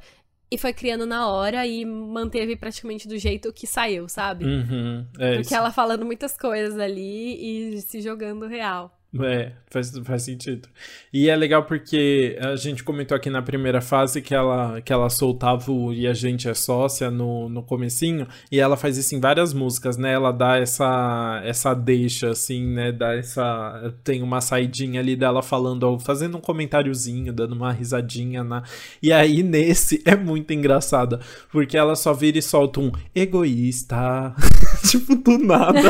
e foi criando na hora e manteve praticamente do jeito que saiu, sabe? Uhum, é Porque isso. ela falando muitas coisas ali e se jogando real. É, faz, faz sentido. E é legal porque a gente comentou aqui na primeira fase que ela, que ela soltava o E a gente é sócia no, no comecinho, e ela faz isso em várias músicas, né? Ela dá essa, essa deixa, assim, né? Dá essa... Tem uma saidinha ali dela falando, fazendo um comentáriozinho, dando uma risadinha, né? E aí, nesse, é muito engraçada, porque ela só vira e solta um egoísta, tipo, do nada.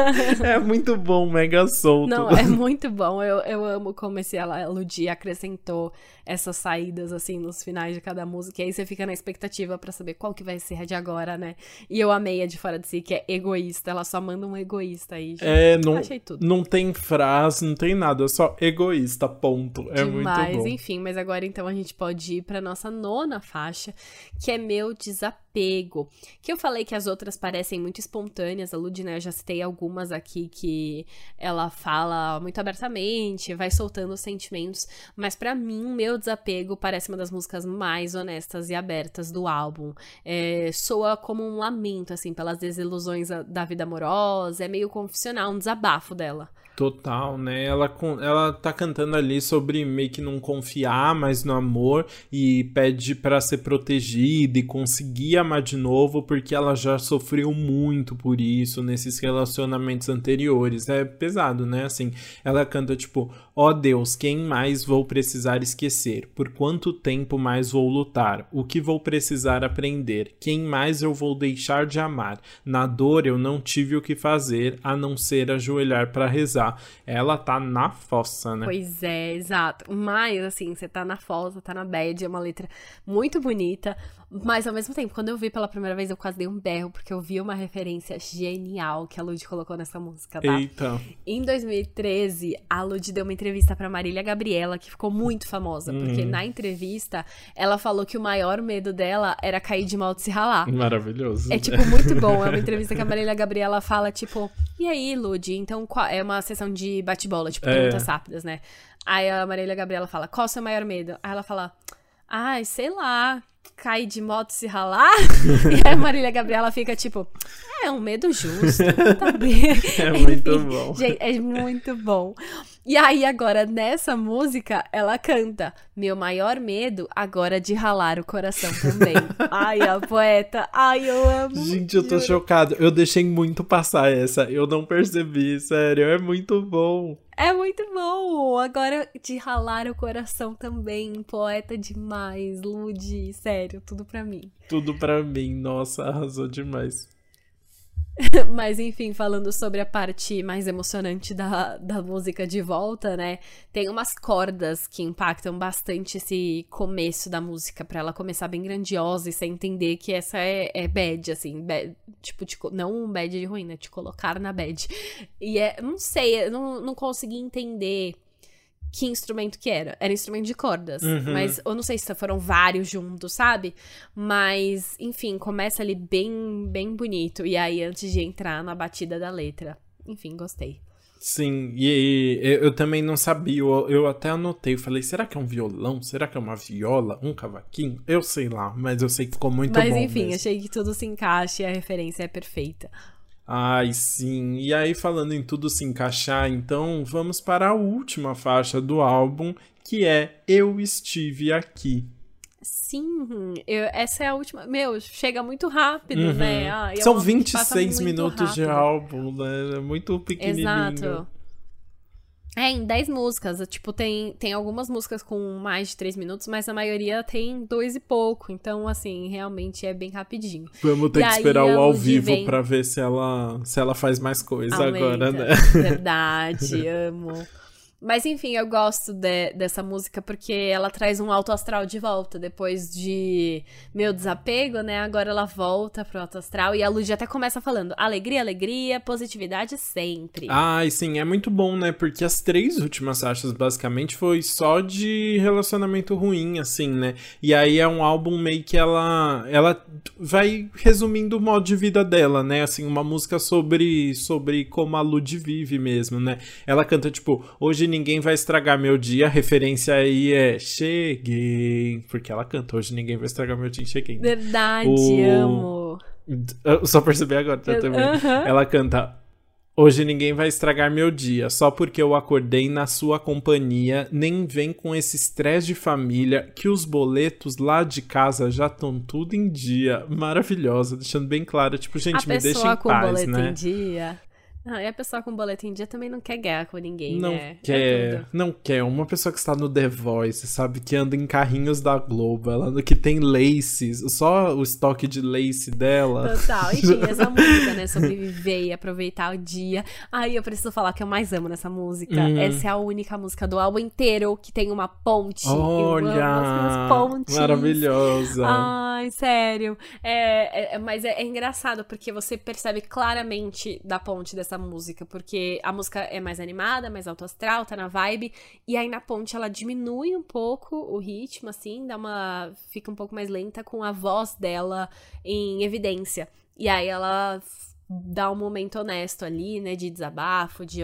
é muito bom, mega solto. Não, é muito muito bom. Eu, eu amo como esse ela, Ludi acrescentou essas saídas, assim, nos finais de cada música. E aí você fica na expectativa para saber qual que vai ser a de agora, né? E eu amei a de Fora de Si, que é egoísta. Ela só manda um egoísta aí. Gente. É, não, Achei tudo. não tem frase, não tem nada. É só egoísta, ponto. É Demais, muito bom. enfim. Mas agora, então, a gente pode ir pra nossa nona faixa, que é Meu Desapego. Que eu falei que as outras parecem muito espontâneas. A Lud, né, eu já citei algumas aqui que ela fala muito abertamente, vai soltando os sentimentos. Mas para mim, Meu Desapego parece uma das músicas mais honestas e abertas do álbum. É, soa como um lamento, assim, pelas desilusões da vida amorosa, é meio confissional, um desabafo dela. Total, né? Ela, ela tá cantando ali sobre meio que não confiar mais no amor e pede para ser protegida e conseguir amar de novo porque ela já sofreu muito por isso nesses relacionamentos anteriores. É pesado, né? Assim, ela canta tipo: Ó oh Deus, quem mais vou precisar esquecer? Por quanto tempo mais vou lutar? O que vou precisar aprender? Quem mais eu vou deixar de amar? Na dor eu não tive o que fazer a não ser ajoelhar para rezar ela tá na fossa, né? Pois é, exato. Mas, assim, você tá na fossa, tá na bad, é uma letra muito bonita, mas ao mesmo tempo, quando eu vi pela primeira vez, eu quase dei um berro, porque eu vi uma referência genial que a Lud colocou nessa música, tá? Eita. Em 2013, a Lud deu uma entrevista pra Marília Gabriela, que ficou muito famosa, uhum. porque na entrevista ela falou que o maior medo dela era cair de mal de se ralar. Maravilhoso. É, tipo, muito bom. É uma entrevista que a Marília Gabriela fala, tipo, e aí, Lud? Então, qual... é uma sessão de bate-bola, tipo, perguntas é. rápidas, né? Aí a Marília Gabriela fala, qual o seu maior medo? Aí ela fala, ai, sei lá, cair de moto se ralar. e aí a Marília Gabriela fica tipo, é um medo justo, tá bem. É muito bom. Gente, é muito bom. E aí agora nessa música ela canta Meu maior medo agora de ralar o coração também. ai, a poeta. Ai, eu amo. Gente, eu tô juro. chocado. Eu deixei muito passar essa. Eu não percebi, sério. É muito bom. É muito bom! Agora, de ralar o coração também. Poeta demais, Ludi. Sério, tudo pra mim. Tudo pra mim. Nossa, arrasou demais. Mas enfim, falando sobre a parte mais emocionante da, da música de volta, né? Tem umas cordas que impactam bastante esse começo da música, para ela começar bem grandiosa e você entender que essa é, é bad, assim, bad, tipo, te, não um bad de ruim, né? Te colocar na bad. E é, não sei, eu não, não consegui entender que instrumento que era. Era instrumento de cordas. Uhum. Mas eu não sei se foram vários juntos, sabe? Mas, enfim, começa ali bem, bem bonito. E aí, antes de entrar na batida da letra. Enfim, gostei. Sim, e, e eu também não sabia, eu, eu até anotei, eu falei, será que é um violão? Será que é uma viola? Um cavaquinho? Eu sei lá, mas eu sei que ficou muito mas, bom Mas enfim, mesmo. achei que tudo se encaixa e a referência é perfeita. Ai, sim. E aí, falando em tudo se encaixar, então vamos para a última faixa do álbum, que é Eu Estive Aqui. Sim, eu, essa é a última. Meu, chega muito rápido, Uhum. né? Ah, é São uma música que passa 26 muito minutos de rápido. álbum, né? É muito pequenininho. Exato. É, em 10 músicas. Tipo, tem, tem algumas músicas com mais de 3 minutos, mas a maioria tem dois e pouco. Então, assim, realmente é bem rapidinho. Vamos ter E que esperar o ao vivo vem- pra ver se ela, se ela faz mais coisa Aumenta. agora, né? Verdade, amo. Mas enfim, eu gosto de- dessa música porque ela traz um alto astral de volta. Depois de meu desapego, né? Agora ela volta pro alto astral. E a Lud até começa falando: alegria, alegria, positividade sempre. Ai, sim, é muito bom, né? Porque as três últimas faixas, basicamente, foi só de relacionamento ruim, assim, né? E aí é um álbum meio que ela, ela vai resumindo o modo de vida dela, né? Assim, uma música sobre, sobre como a Lud vive mesmo, né? Ela canta, tipo, hoje ninguém vai estragar meu dia. A referência aí é cheguei. Porque ela canta, hoje ninguém vai estragar meu dia, cheguei. né? Verdade, O- amo. Eu só percebi agora eu também. Aham. Ela canta. Hoje ninguém vai estragar meu dia, só porque eu acordei na sua companhia. Nem vem com esse estresse de família, que os boletos lá de casa já estão tudo em dia. Maravilhosa, deixando bem claro, tipo, gente, a me deixa pessoa em com paz, boleto né? em dia. Ah, e a pessoa com boleto em dia também não quer guerra com ninguém, Não né? É quer, tudo. não quer. Uma pessoa que está no The Voice, sabe? Que anda em carrinhos da Globo, ela que tem laces, só o estoque de lace dela. Total. Enfim, essa música, né? Sobreviver e aproveitar o dia. Aí eu preciso falar que eu mais amo nessa música. Uhum. Essa é a única música do álbum inteiro que tem uma ponte. Olha! pontes. Maravilhosa. Ai, sério. É, é- é- mas é, é engraçado porque você percebe claramente da ponte dessa música. Porque a música é mais animada, mais alto astral, tá na vibe. E aí na ponte ela diminui um pouco o ritmo, assim, dá uma. fica um pouco mais lenta com a voz dela em evidência. E aí ela dá um momento honesto ali, né? De desabafo, de.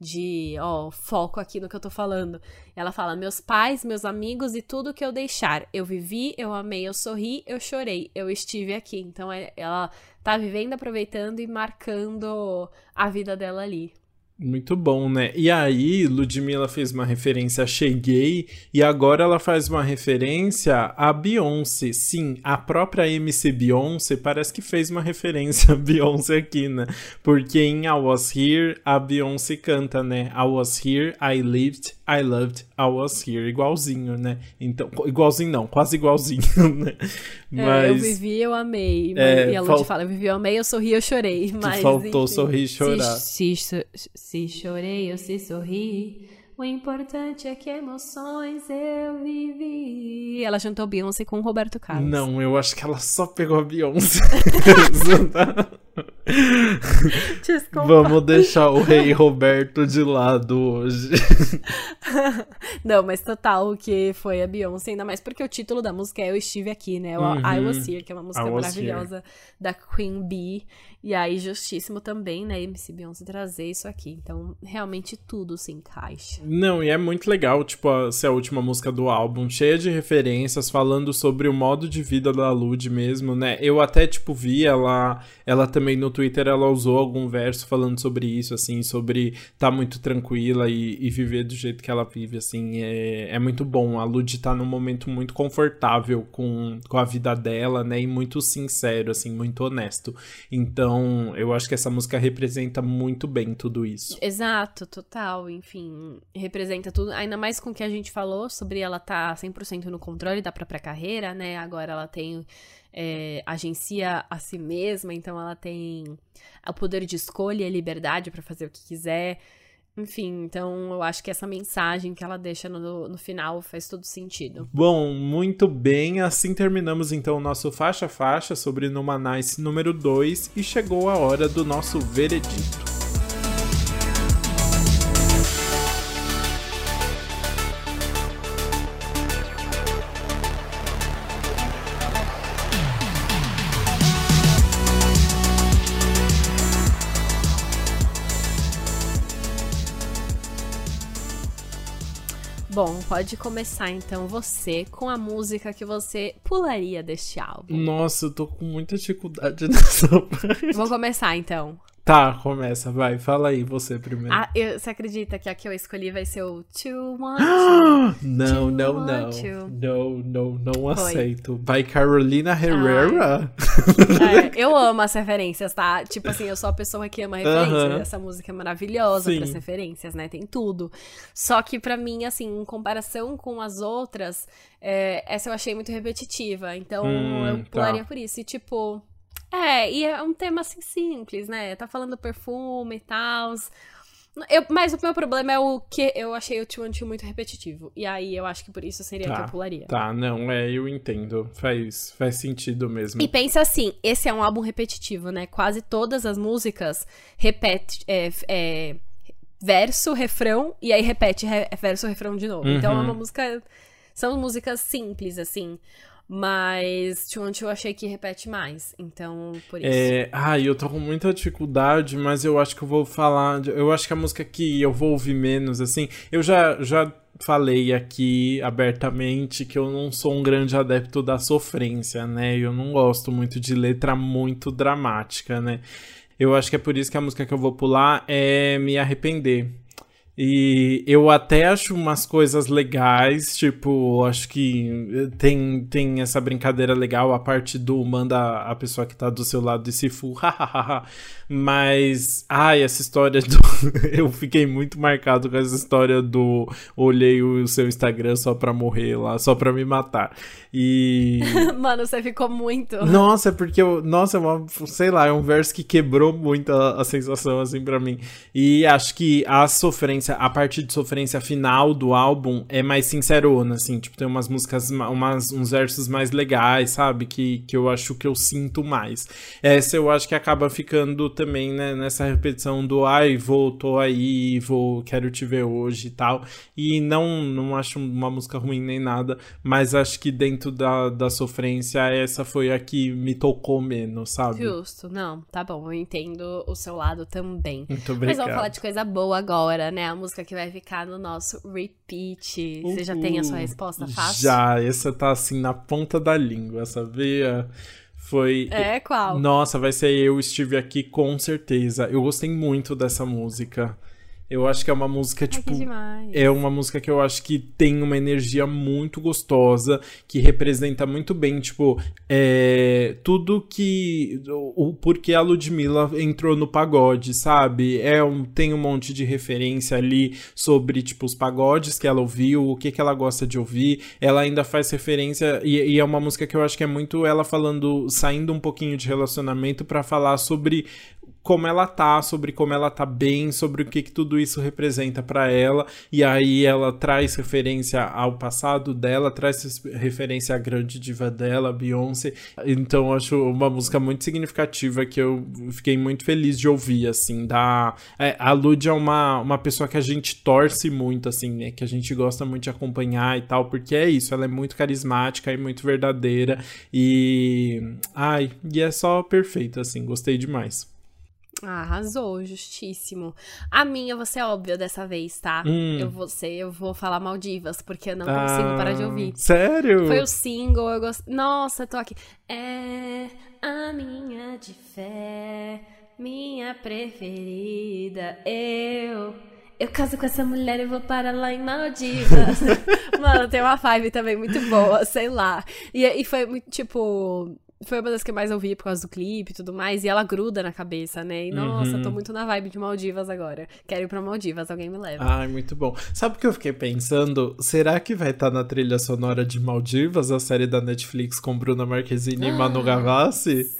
De, ó, foco aqui no que eu tô falando. Ela fala: Meus pais, meus amigos e tudo que eu deixar. Eu vivi, eu amei, eu sorri, eu chorei, eu estive aqui. Então é- ela tá vivendo, aproveitando e marcando a vida dela ali. Muito bom, né? E aí, Ludmilla fez uma referência a Cheguei e agora ela faz uma referência a Beyoncé. Sim, a própria MC Beyoncé parece que fez uma referência a Beyoncé aqui, né? Porque em I Was Here, a Beyoncé canta, né? I was here, I lived, I loved, I was here. Igualzinho, né? Então, igualzinho não, quase igualzinho, né? É, eu Mas vivi, eu amei. É, e a Lud fal- fala: Eu vivi, eu amei, eu sorri, eu chorei. Mas, faltou enfim. sorrir e chorar. Se, se, se chorei ou se sorri, o importante é que emoções eu vivi. Ela jantou Beyoncé com o Roberto Carlos. Não, eu acho que ela só pegou a Beyoncé. Desculpa. Vamos deixar o rei Roberto de lado hoje. Não, mas total o que foi a Beyoncé, ainda mais porque o título da música é Eu Estive Aqui, né? O Uhum. I Was Here, que é uma música maravilhosa da Queen Bee. E aí, justíssimo também, né? MC Beyoncé trazer isso aqui. Então, realmente tudo se encaixa. Não, e é muito legal, tipo, a, ser a última música do álbum, cheia de referências, falando sobre o modo de vida da Lud mesmo, né? Eu até, tipo, vi ela, ela também no Twitter, ela usou algum verso falando sobre isso, assim, sobre tá muito tranquila e, e viver do jeito que ela vive, assim, é, é muito bom. A Lud tá num momento muito confortável com, com a vida dela, né? E muito sincero, assim, muito honesto. Então, eu acho que essa música representa muito bem tudo isso. Exato, total. Enfim, representa tudo. Ainda mais com o que a gente falou sobre ela estar tá 100% no controle da própria carreira, né? Agora ela tem. É, agencia a si mesma, então ela tem o poder de escolha e liberdade para fazer o que quiser. Enfim, então eu acho que essa mensagem que ela deixa no, no final faz todo sentido. Bom, muito bem. Assim terminamos então o nosso faixa a faixa sobre Numanice número 2 e chegou a hora do nosso veredito. Bom, pode começar então você com a música que você pularia deste álbum. Nossa, eu tô com muita dificuldade nessa parte. Vou começar então. Tá, começa, vai. Fala aí, você primeiro. Ah, eu, você acredita que a que eu escolhi vai ser o Two One Não, não, não. Não, não, não aceito. Vai Carolina Herrera? É, eu amo as referências, tá? Tipo assim, eu sou a pessoa que ama referências. Uh -huh. Essa música é maravilhosa Sim. pras referências, né? Tem tudo. Só que para mim, assim, em comparação com as outras, é, essa eu achei muito repetitiva. Então hum, eu pularia tá. por isso. E tipo é, e é um tema assim simples, né? Tá falando perfume e tal. mas o meu problema é o que eu achei o Two muito repetitivo. E aí eu acho que por isso seria tá, que eu pularia. Tá, não, é, eu entendo. Faz, faz sentido mesmo. E pensa assim, esse é um álbum repetitivo, né? Quase todas as músicas repete. É, é, verso, refrão, e aí repete re, verso, refrão de novo. Uhum. Então é uma uhum. música. São músicas simples, assim. Mas Chuanchu eu achei que repete mais, então por isso. É, ah, eu tô com muita dificuldade, mas eu acho que eu vou falar. Eu acho que a música que eu vou ouvir menos, assim. Eu já, já falei aqui abertamente que eu não sou um grande adepto da sofrência, né? Eu não gosto muito de letra muito dramática, né? Eu acho que é por isso que a música que eu vou pular é Me Arrepender. E eu até acho umas coisas legais, tipo, acho que tem, tem essa brincadeira legal, a parte do manda a pessoa que tá do seu lado e se fu, Mas, ai, essa história do. eu fiquei muito marcado com essa história do. Olhei o seu Instagram só pra morrer lá, só pra me matar. E. Mano, você ficou muito. Nossa, é porque eu. Nossa, é uma, sei lá, é um verso que quebrou muito a, a sensação, assim, pra mim. E acho que a sofrência sofrência, a parte de sofrência final do álbum é mais sincerona, assim, tipo, tem umas músicas, umas, uns versos mais legais, sabe? Que, que eu acho que eu sinto mais. Essa eu acho que acaba ficando também, né, nessa repetição do ai, vou, tô aí, vou, quero te ver hoje e tal. E não, não acho uma música ruim nem nada, mas acho que dentro da, da sofrência, essa foi a que me tocou menos, sabe? Justo, não, tá bom, eu entendo o seu lado também. Muito obrigado. Mas vamos falar de coisa boa agora, né? A música que vai ficar no nosso repeat. Você já tem a sua resposta fácil? Já, essa tá assim na ponta da língua, sabia? Foi. É, qual? Nossa, vai ser Eu Estive Aqui com certeza. Eu gostei muito dessa música. Eu acho que é uma música, tipo. Ai, é uma música que eu acho que tem uma energia muito gostosa, que representa muito bem, tipo, é, tudo que. O, o porquê a Ludmilla entrou no pagode, sabe? É um, tem um monte de referência ali sobre, tipo, os pagodes que ela ouviu, o que, que ela gosta de ouvir. Ela ainda faz referência. E, e é uma música que eu acho que é muito ela falando, saindo um pouquinho de relacionamento para falar sobre como ela tá, sobre como ela tá bem, sobre o que, que tudo isso representa para ela. E aí ela traz referência ao passado dela, traz referência à grande diva dela, Beyoncé. Então acho uma música muito significativa que eu fiquei muito feliz de ouvir, assim. Da... É, a Lud é uma, uma pessoa que a gente torce muito, assim, né? Que a gente gosta muito de acompanhar e tal, porque é isso, ela é muito carismática e muito verdadeira. E. Ai, e é só perfeito, assim, gostei demais. Ah, arrasou, justíssimo. A minha, você é óbvio dessa vez, tá? Hum. Eu vou ser, eu vou falar Maldivas, porque eu não consigo ah, parar de ouvir. Sério? Foi o single, eu gosto. Nossa, tô aqui. É a minha de fé, minha preferida. Eu. Eu caso com essa mulher e vou para lá em Maldivas. Mano, tem uma vibe também muito boa, sei lá. E, e foi muito, tipo foi uma das que eu mais ouvi por causa do clipe e tudo mais. E ela gruda na cabeça, né? E nossa, uhum. tô muito na vibe de Maldivas agora. Quero ir pra Maldivas, alguém me leva. Ai, muito bom. Sabe o que eu fiquei pensando? Será que vai estar tá na trilha sonora de Maldivas, a série da Netflix com Bruna Marquezine e Manu Gavassi?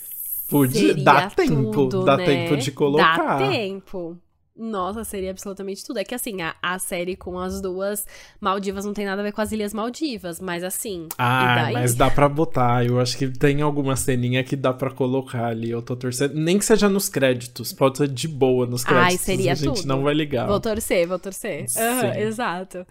Podia, dá tempo, tudo, dá né? tempo de colocar. Dá tempo. Nossa, seria absolutamente tudo. É que assim, a, a série com as duas Maldivas não tem nada a ver com as Ilhas Maldivas, mas assim. Ah, mas dá pra botar. Eu acho que tem alguma ceninha que dá pra colocar ali. Eu tô torcendo. Nem que seja nos créditos. Pode ser de boa nos créditos. Ai, seria a gente tudo. não vai ligar. Vou torcer, vou torcer. Uhum, exato.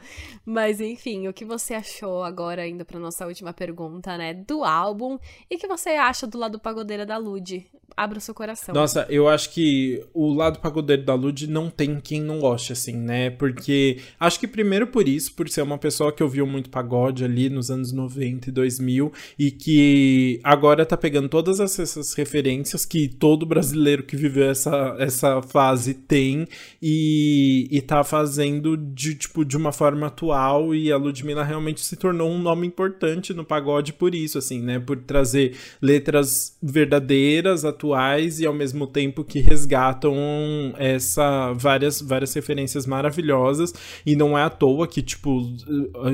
Mas enfim, o que você achou agora, indo pra nossa última pergunta, né? Do álbum. E o que você acha do lado pagodeira da Lud? Abra o seu coração. Nossa, eu acho que o lado pagodeiro da Lud não tem quem não goste, assim, né? Porque acho que primeiro por isso, por ser uma pessoa que ouviu muito pagode ali nos anos 90 e 2000 e que agora tá pegando todas essas referências que todo brasileiro que viveu essa, essa fase tem e, e tá fazendo de, tipo, de uma forma atual e a Ludmilla realmente se tornou um nome importante no pagode por isso, assim, né? Por trazer letras verdadeiras, atuais e ao mesmo tempo que resgatam essa várias, várias referências maravilhosas e não é à toa que, tipo,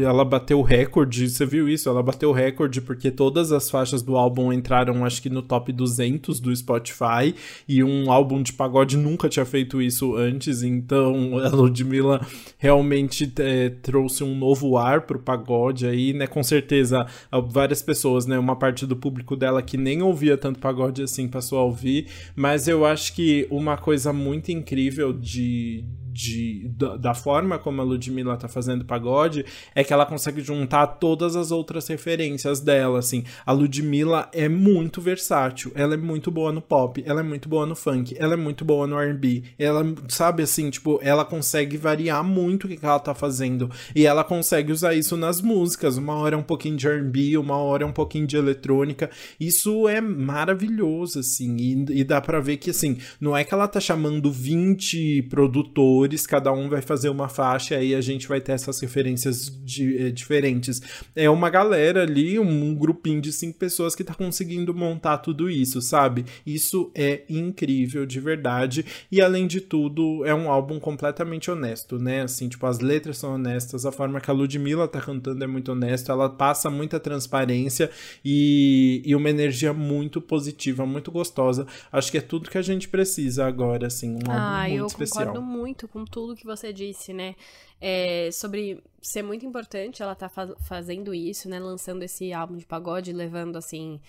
ela bateu recorde, você viu isso? Ela bateu recorde porque todas as faixas do álbum entraram, acho que no top 200 do Spotify e um álbum de pagode nunca tinha feito isso antes, então a Ludmilla realmente é, trouxe um novo ar pro pagode aí, né? Com certeza, várias pessoas, né? Uma parte do público dela que nem ouvia tanto pagode assim passou a ouvir, mas eu acho que uma coisa muito incrível de, de, da, da, forma como a Ludmilla tá fazendo pagode é que ela consegue juntar todas as outras referências dela, assim. A Ludmilla é muito versátil, ela é muito boa no pop, ela é muito boa no funk, ela é muito boa no R&B, ela, sabe, assim, tipo, ela consegue variar muito o que ela tá fazendo. E ela consegue usar isso nas músicas, uma hora é um pouquinho de R&B, uma hora é um pouquinho de eletrônica, isso é maravilhoso, assim, e, e dá pra ver que, assim, não é que ela tá chamando 20 produtores cada um vai fazer uma faixa e aí a gente vai ter essas referências de, é, diferentes. É uma galera ali, um, um grupinho de cinco pessoas que tá conseguindo montar tudo isso, sabe? Isso é incrível, de verdade. E além de tudo, é um álbum completamente honesto, né? Assim, tipo, as letras são honestas, a forma que a Ludmilla tá cantando é muito honesta, ela passa muita transparência e, e uma energia muito positiva, muito gostosa. Acho que é tudo que a gente precisa agora, assim, um álbum ah, muito especial. eu concordo muito com tudo que você disse, né? É, sobre ser muito importante ela tá faz, fazendo isso, né? Lançando esse álbum de pagode, levando assim.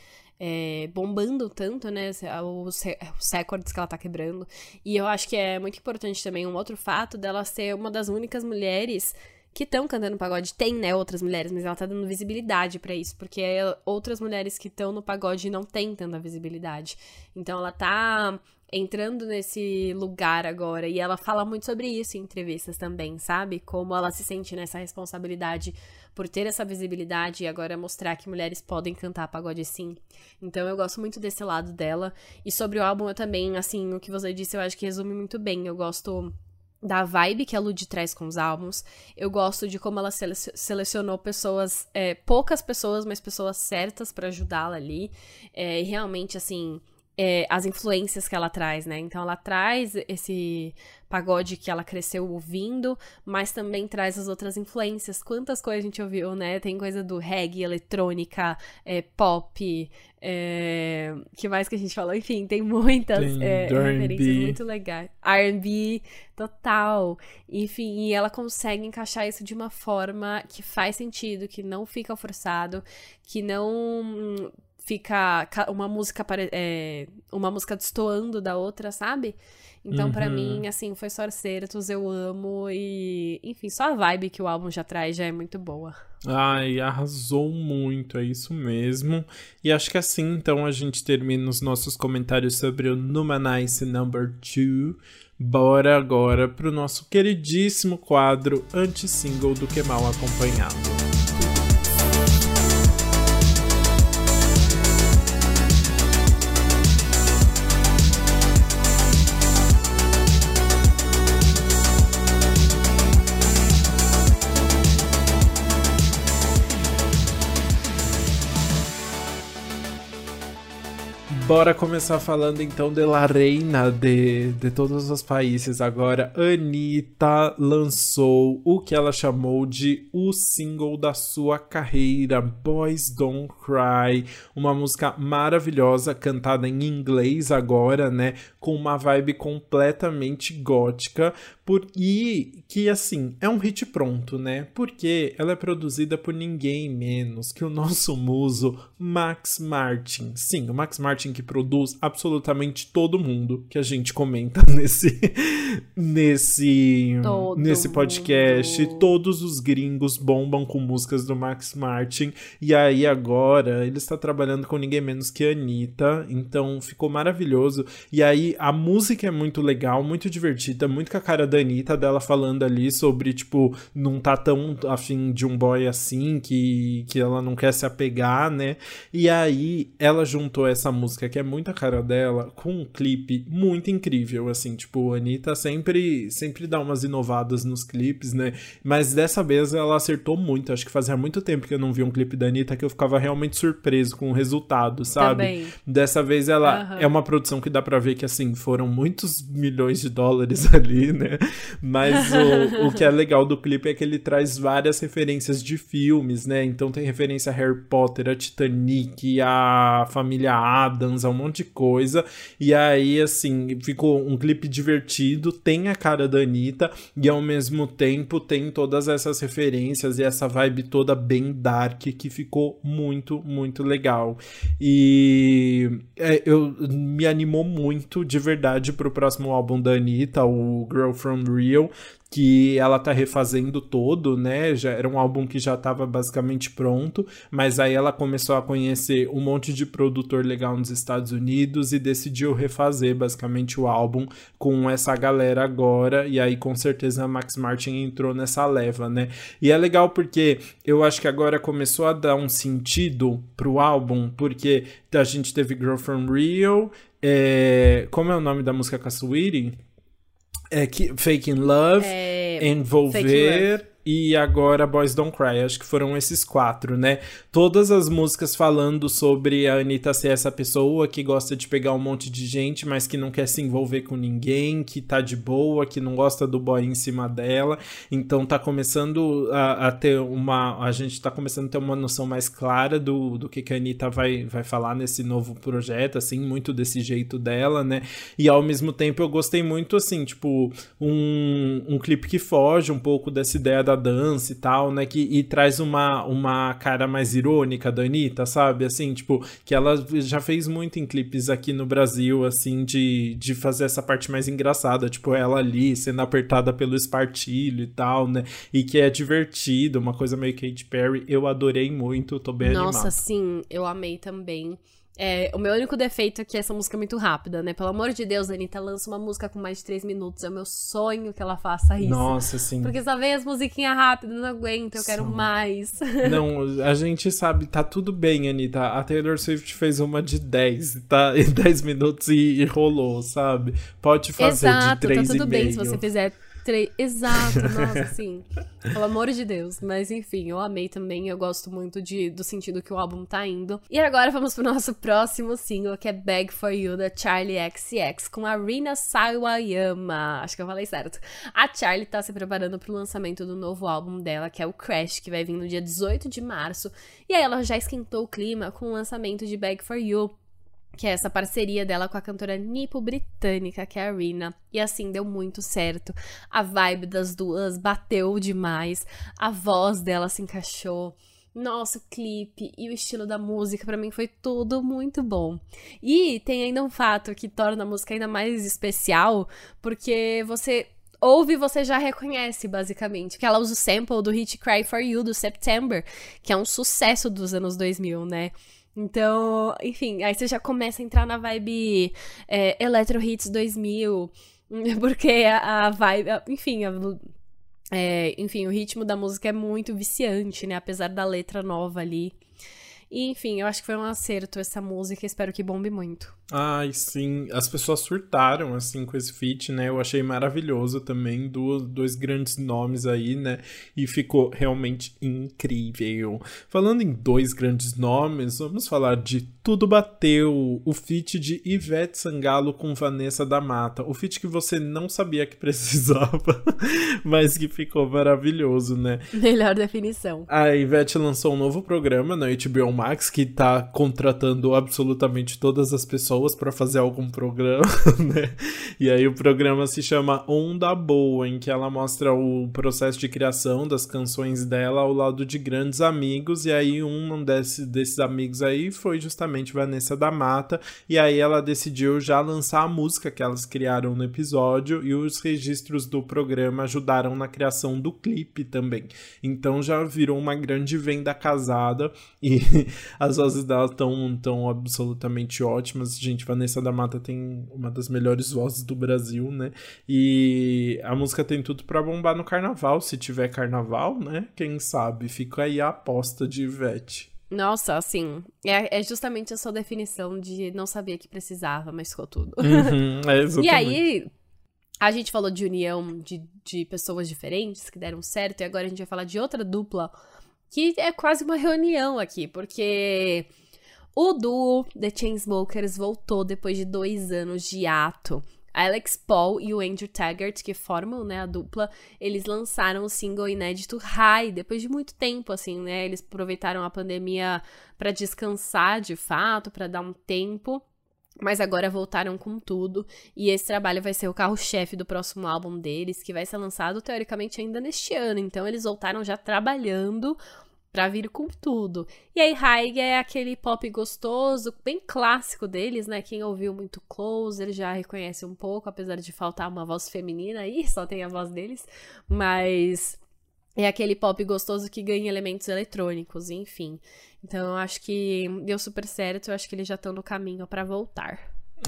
É, bombando tanto, né, os, os recordes que ela tá quebrando. E eu acho que é muito importante também um outro fato dela ser uma das únicas mulheres que estão cantando pagode. Tem, né, outras mulheres, mas ela tá dando visibilidade para isso, porque outras mulheres que estão no pagode não têm tanta visibilidade. Então ela tá entrando nesse lugar agora. E ela fala muito sobre isso em entrevistas também, sabe? Como ela se sente nessa responsabilidade por ter essa visibilidade e agora mostrar que mulheres podem cantar pagode sim. Então eu gosto muito desse lado dela. E sobre o álbum eu também, assim, o que você disse eu acho que resume muito bem. Eu gosto da vibe que a Lud traz com os álbuns. Eu gosto de como ela sele selecionou pessoas, é, poucas pessoas, mas pessoas certas para ajudá-la ali. É, e realmente, assim, é, as influências que ela traz, né? Então ela traz esse pagode que ela cresceu ouvindo, mas também traz as outras influências. Quantas coisas a gente ouviu, né? Tem coisa do reggae, eletrônica, é, pop, é... que mais que a gente falou? Enfim, tem muitas tem é, referências muito legais. R&B, total. Enfim, e ela consegue encaixar isso de uma forma que faz sentido, que não fica forçado, que não fica uma música é, uma música destoando da outra, sabe? Então, uhum. para mim, assim, foi só Certos, eu amo e, enfim, só a vibe que o álbum já traz já é muito boa. Ai, arrasou muito, é isso mesmo. E acho que assim, então, a gente termina os nossos comentários sobre o Numanice Number 2. Bora agora pro nosso queridíssimo quadro anti-single do Que Mal Acompanhado. Bora começar falando então de La Reina de, de todos os países. Agora, Anitta lançou o que ela chamou de o single da sua carreira, Boys Don't Cry. Uma música maravilhosa, cantada em inglês agora, né? Com uma vibe completamente gótica Por, e que, assim, é um hit pronto, né? Porque ela é produzida por ninguém menos que o nosso muso Max Martin. Sim, o Max Martin que produz absolutamente todo mundo que a gente comenta nesse nesse todo nesse podcast. Mundo. Todos os gringos bombam com músicas do Max Martin. E aí agora ele está trabalhando com ninguém menos que a Anitta. Então ficou maravilhoso. E aí a música é muito legal, muito divertida, muito com a cara da Anitta, dela falando ali sobre, tipo, não tá tão afim de um boy assim, que, que ela não quer se apegar, né? E aí ela juntou essa música, que é muito a cara dela, com um clipe muito incrível, assim, tipo, a Anitta sempre, sempre dá umas inovadas nos clipes, né? Mas dessa vez ela acertou muito, acho que fazia muito tempo que eu não vi um clipe da Anitta que eu ficava realmente surpreso com o resultado, sabe? Também. Dessa vez ela uhum. é uma produção que dá pra ver que, assim, foram muitos milhões de dólares ali, né? Mas o, o que é legal do clipe é que ele traz várias referências de filmes, né? Então tem referência a Harry Potter, a Titanic, a família Adams, a um monte de coisa. E aí, assim, ficou um clipe divertido, tem a cara da Anitta e ao mesmo tempo tem todas essas referências e essa vibe toda bem dark que ficou muito, muito legal. E é, eu me animou muito de verdade pro próximo álbum da Anitta, o Girl From Real, que ela tá refazendo todo, né? Já era um álbum que já estava basicamente pronto, mas aí ela começou a conhecer um monte de produtor legal nos Estados Unidos e decidiu refazer basicamente o álbum com essa galera agora, e aí com certeza a Max Martin entrou nessa leva, né? E é legal porque eu acho que agora começou a dar um sentido pro álbum, porque a gente teve Girl From Rio, é... como é o nome da música Sweetie? É que Fake in Love, é... Envolver e agora Boys Don't Cry. Acho que foram esses quatro, né? Todas as músicas falando sobre a Anitta ser essa pessoa que gosta de pegar um monte de gente, mas que não quer se envolver com ninguém, que tá de boa, que não gosta do boy em cima dela. Então tá começando a, a ter uma. A gente tá começando a ter uma noção mais clara do, do que, que a Anitta vai, vai falar nesse novo projeto, assim, muito desse jeito dela, né? E ao mesmo tempo eu gostei muito, assim, tipo, um, um clipe que foge um pouco dessa ideia da dança e tal, né? Que, e traz uma, uma cara mais irônica da Anitta, sabe? Assim, tipo, que ela já fez muito em clipes aqui no Brasil, assim, de, de fazer essa parte mais engraçada, tipo, ela ali sendo apertada pelo espartilho e tal, né? E que é divertido, uma coisa meio Katy Perry. Eu adorei muito, tô bem Nossa, animado. Nossa, sim, eu amei também. É, o meu único defeito é que essa música é muito rápida, né? Pelo amor de Deus, Anitta lança uma música com mais de 3 minutos. É o meu sonho que ela faça isso. Nossa, sim. Porque só vem as musiquinhas rápidas, não aguento, eu quero mais. Não, a gente sabe, tá tudo bem, Anitta. A Taylor Swift fez uma de 10, tá? Em 10 minutos e, e rolou, sabe? Pode fazer Exato, de 3 tá tudo bem se você fizer Três. Exato, nossa, sim. Pelo amor de Deus. Mas enfim, eu amei também. Eu gosto muito de, do sentido que o álbum tá indo. E agora vamos pro nosso próximo single, que é Bag for You, da Charlie XX, com a Rina Sawayama. Acho que eu falei certo. A Charlie tá se preparando pro lançamento do novo álbum dela, que é o Crash, que vai vir no dia 18 de março. E aí ela já esquentou o clima com o lançamento de Bag for You que é essa parceria dela com a cantora nipo-britânica, que é a Rina. E assim, deu muito certo. A vibe das duas bateu demais, a voz dela se encaixou. Nossa, o clipe e o estilo da música para mim foi tudo muito bom. E tem ainda um fato que torna a música ainda mais especial, porque você ouve você já reconhece, basicamente. Que ela usa o sample do hit Cry For You, do September, que é um sucesso dos anos 2000, né? Então, enfim, aí você já começa a entrar na vibe é, Electro Hits 2000, porque a, a vibe, a, enfim, a, é, enfim, o ritmo da música é muito viciante, né? Apesar da letra nova ali. E, enfim, eu acho que foi um acerto essa música, espero que bombe muito. Ai, sim. As pessoas surtaram, assim, com esse feat, né? Eu achei maravilhoso também. Dois, dois grandes nomes aí, né? E ficou realmente incrível. Falando em dois grandes nomes, vamos falar de Tudo Bateu, o feat de Ivete Sangalo com Vanessa da Mata. O feat que você não sabia que precisava, mas que ficou maravilhoso, né? Melhor definição. A Ivete lançou um novo programa na HBO Max, que tá contratando absolutamente todas as pessoas para fazer algum programa, né? E aí o programa se chama Onda Boa, em que ela mostra o processo de criação das canções dela ao lado de grandes amigos, e aí um desse, desses amigos aí foi justamente Vanessa da Mata, e aí ela decidiu já lançar a música que elas criaram no episódio, e os registros do programa ajudaram na criação do clipe também. Então já virou uma grande venda casada e as vozes dela estão tão absolutamente ótimas. Gente, Vanessa da Mata tem uma das melhores vozes do Brasil, né? E a música tem tudo para bombar no carnaval, se tiver carnaval, né? Quem sabe? Fica aí a aposta de Ivete. Nossa, assim, é, é, justamente a sua definição de não sabia que precisava, mas ficou tudo. Uhum, é e aí, a gente falou de união de, de pessoas diferentes que deram certo, e agora a gente vai falar de outra dupla que é quase uma reunião aqui, porque o duo The Chainsmokers voltou depois de dois anos de ato. Alex Paul e o Andrew Taggart, que formam né, a dupla, eles lançaram o single inédito High, depois de muito tempo, assim, né? Eles aproveitaram a pandemia para descansar de fato, para dar um tempo. Mas agora voltaram com tudo, e esse trabalho vai ser o carro-chefe do próximo álbum deles, que vai ser lançado teoricamente ainda neste ano. Então eles voltaram já trabalhando pra vir com tudo. E aí Haig é aquele pop gostoso, bem clássico deles, né? Quem ouviu muito Close, ele já reconhece um pouco, apesar de faltar uma voz feminina aí, só tem a voz deles, mas é aquele pop gostoso que ganha elementos eletrônicos, enfim. Então eu acho que deu super certo, eu acho que eles já estão no caminho para voltar.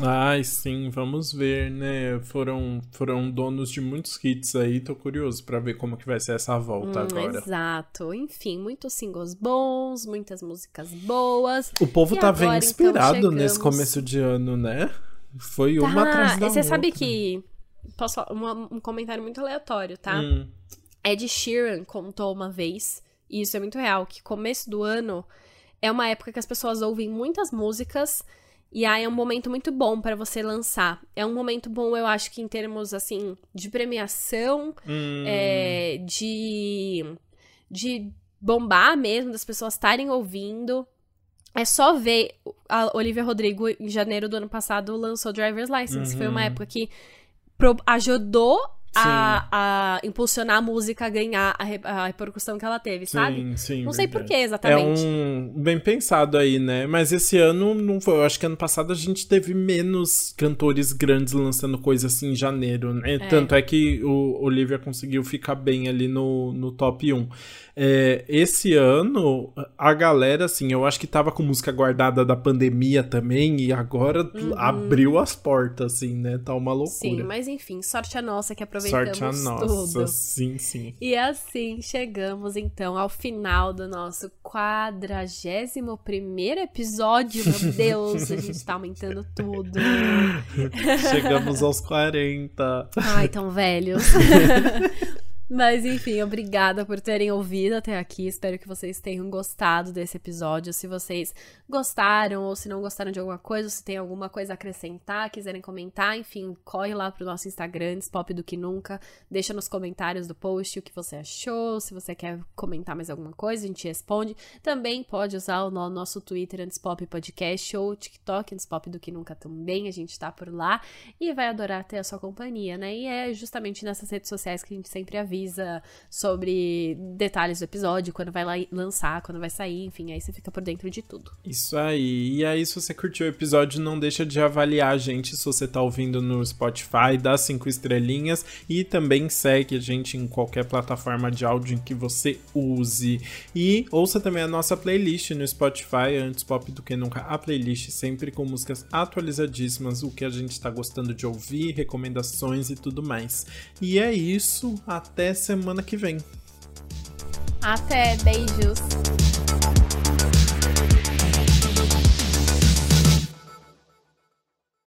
Ai, sim, vamos ver, né? Foram, foram donos de muitos hits aí, tô curioso para ver como que vai ser essa volta hum, agora. Exato. Enfim, muitos singles bons, muitas músicas boas. O povo e tá agora, bem então, inspirado então, chegamos... nesse começo de ano, né? Foi uma tá, atrás da Você outra. sabe que posso uma, um comentário muito aleatório, tá? Hum. Ed Sheeran contou uma vez, e isso é muito real, que começo do ano é uma época que as pessoas ouvem muitas músicas e aí é um momento muito bom para você lançar. É um momento bom, eu acho que em termos assim de premiação, hum. é, de de bombar mesmo, das pessoas estarem ouvindo. É só ver a Olivia Rodrigo em janeiro do ano passado lançou Driver's License. Uhum. Foi uma uhum. época que ajudou a, a, impulsionar a música a ganhar a, re, a, repercussão que ela teve, sim, sabe? Sim, sim. Não sei por que exatamente. É um bem pensado aí, né? Mas esse ano não foi. Eu acho que ano passado a gente teve menos cantores grandes lançando coisa assim em janeiro, né? É. Tanto é que o Olivia conseguiu ficar bem ali no, no top 1. É, esse ano, a galera, assim, eu acho que tava com música guardada da pandemia também, e agora uhum. abriu as portas, assim, né? Tá uma loucura. Sim, mas enfim, sorte a nossa que aproveitamos sorte a nossa, tudo. sim, sim. E assim chegamos, então, ao final do nosso quadragésimo primeiro episódio. Meu Deus, a gente tá aumentando tudo. Chegamos aos 40. Ai, tão velhos. Mas enfim, obrigada por terem ouvido até aqui. Espero que vocês tenham gostado desse episódio. Se vocês gostaram ou se não gostaram de alguma coisa, se tem alguma coisa a acrescentar, quiserem comentar, enfim, corre lá pro nosso Instagram, Pop do que nunca. Deixa nos comentários do post o que você achou. Se você quer comentar mais alguma coisa, a gente responde. Também pode usar o nosso Twitter, Antes Pop Podcast, ou TikTok, Antes Pop do que nunca também. A gente tá por lá e vai adorar ter a sua companhia, né? E é justamente nessas redes sociais que a gente sempre avisa avisa sobre detalhes do episódio, quando vai lá lançar, quando vai sair, enfim, aí você fica por dentro de tudo. Isso aí. E aí, se você curtiu o episódio, não deixa de avaliar a gente se você tá ouvindo no Spotify, dá cinco estrelinhas e também segue a gente em qualquer plataforma de áudio em que você use. E ouça também a nossa playlist no Spotify, antes pop do que nunca, a playlist sempre com músicas atualizadíssimas, o que a gente tá gostando de ouvir, recomendações e tudo mais. E é isso, até semana que vem. Até, beijos.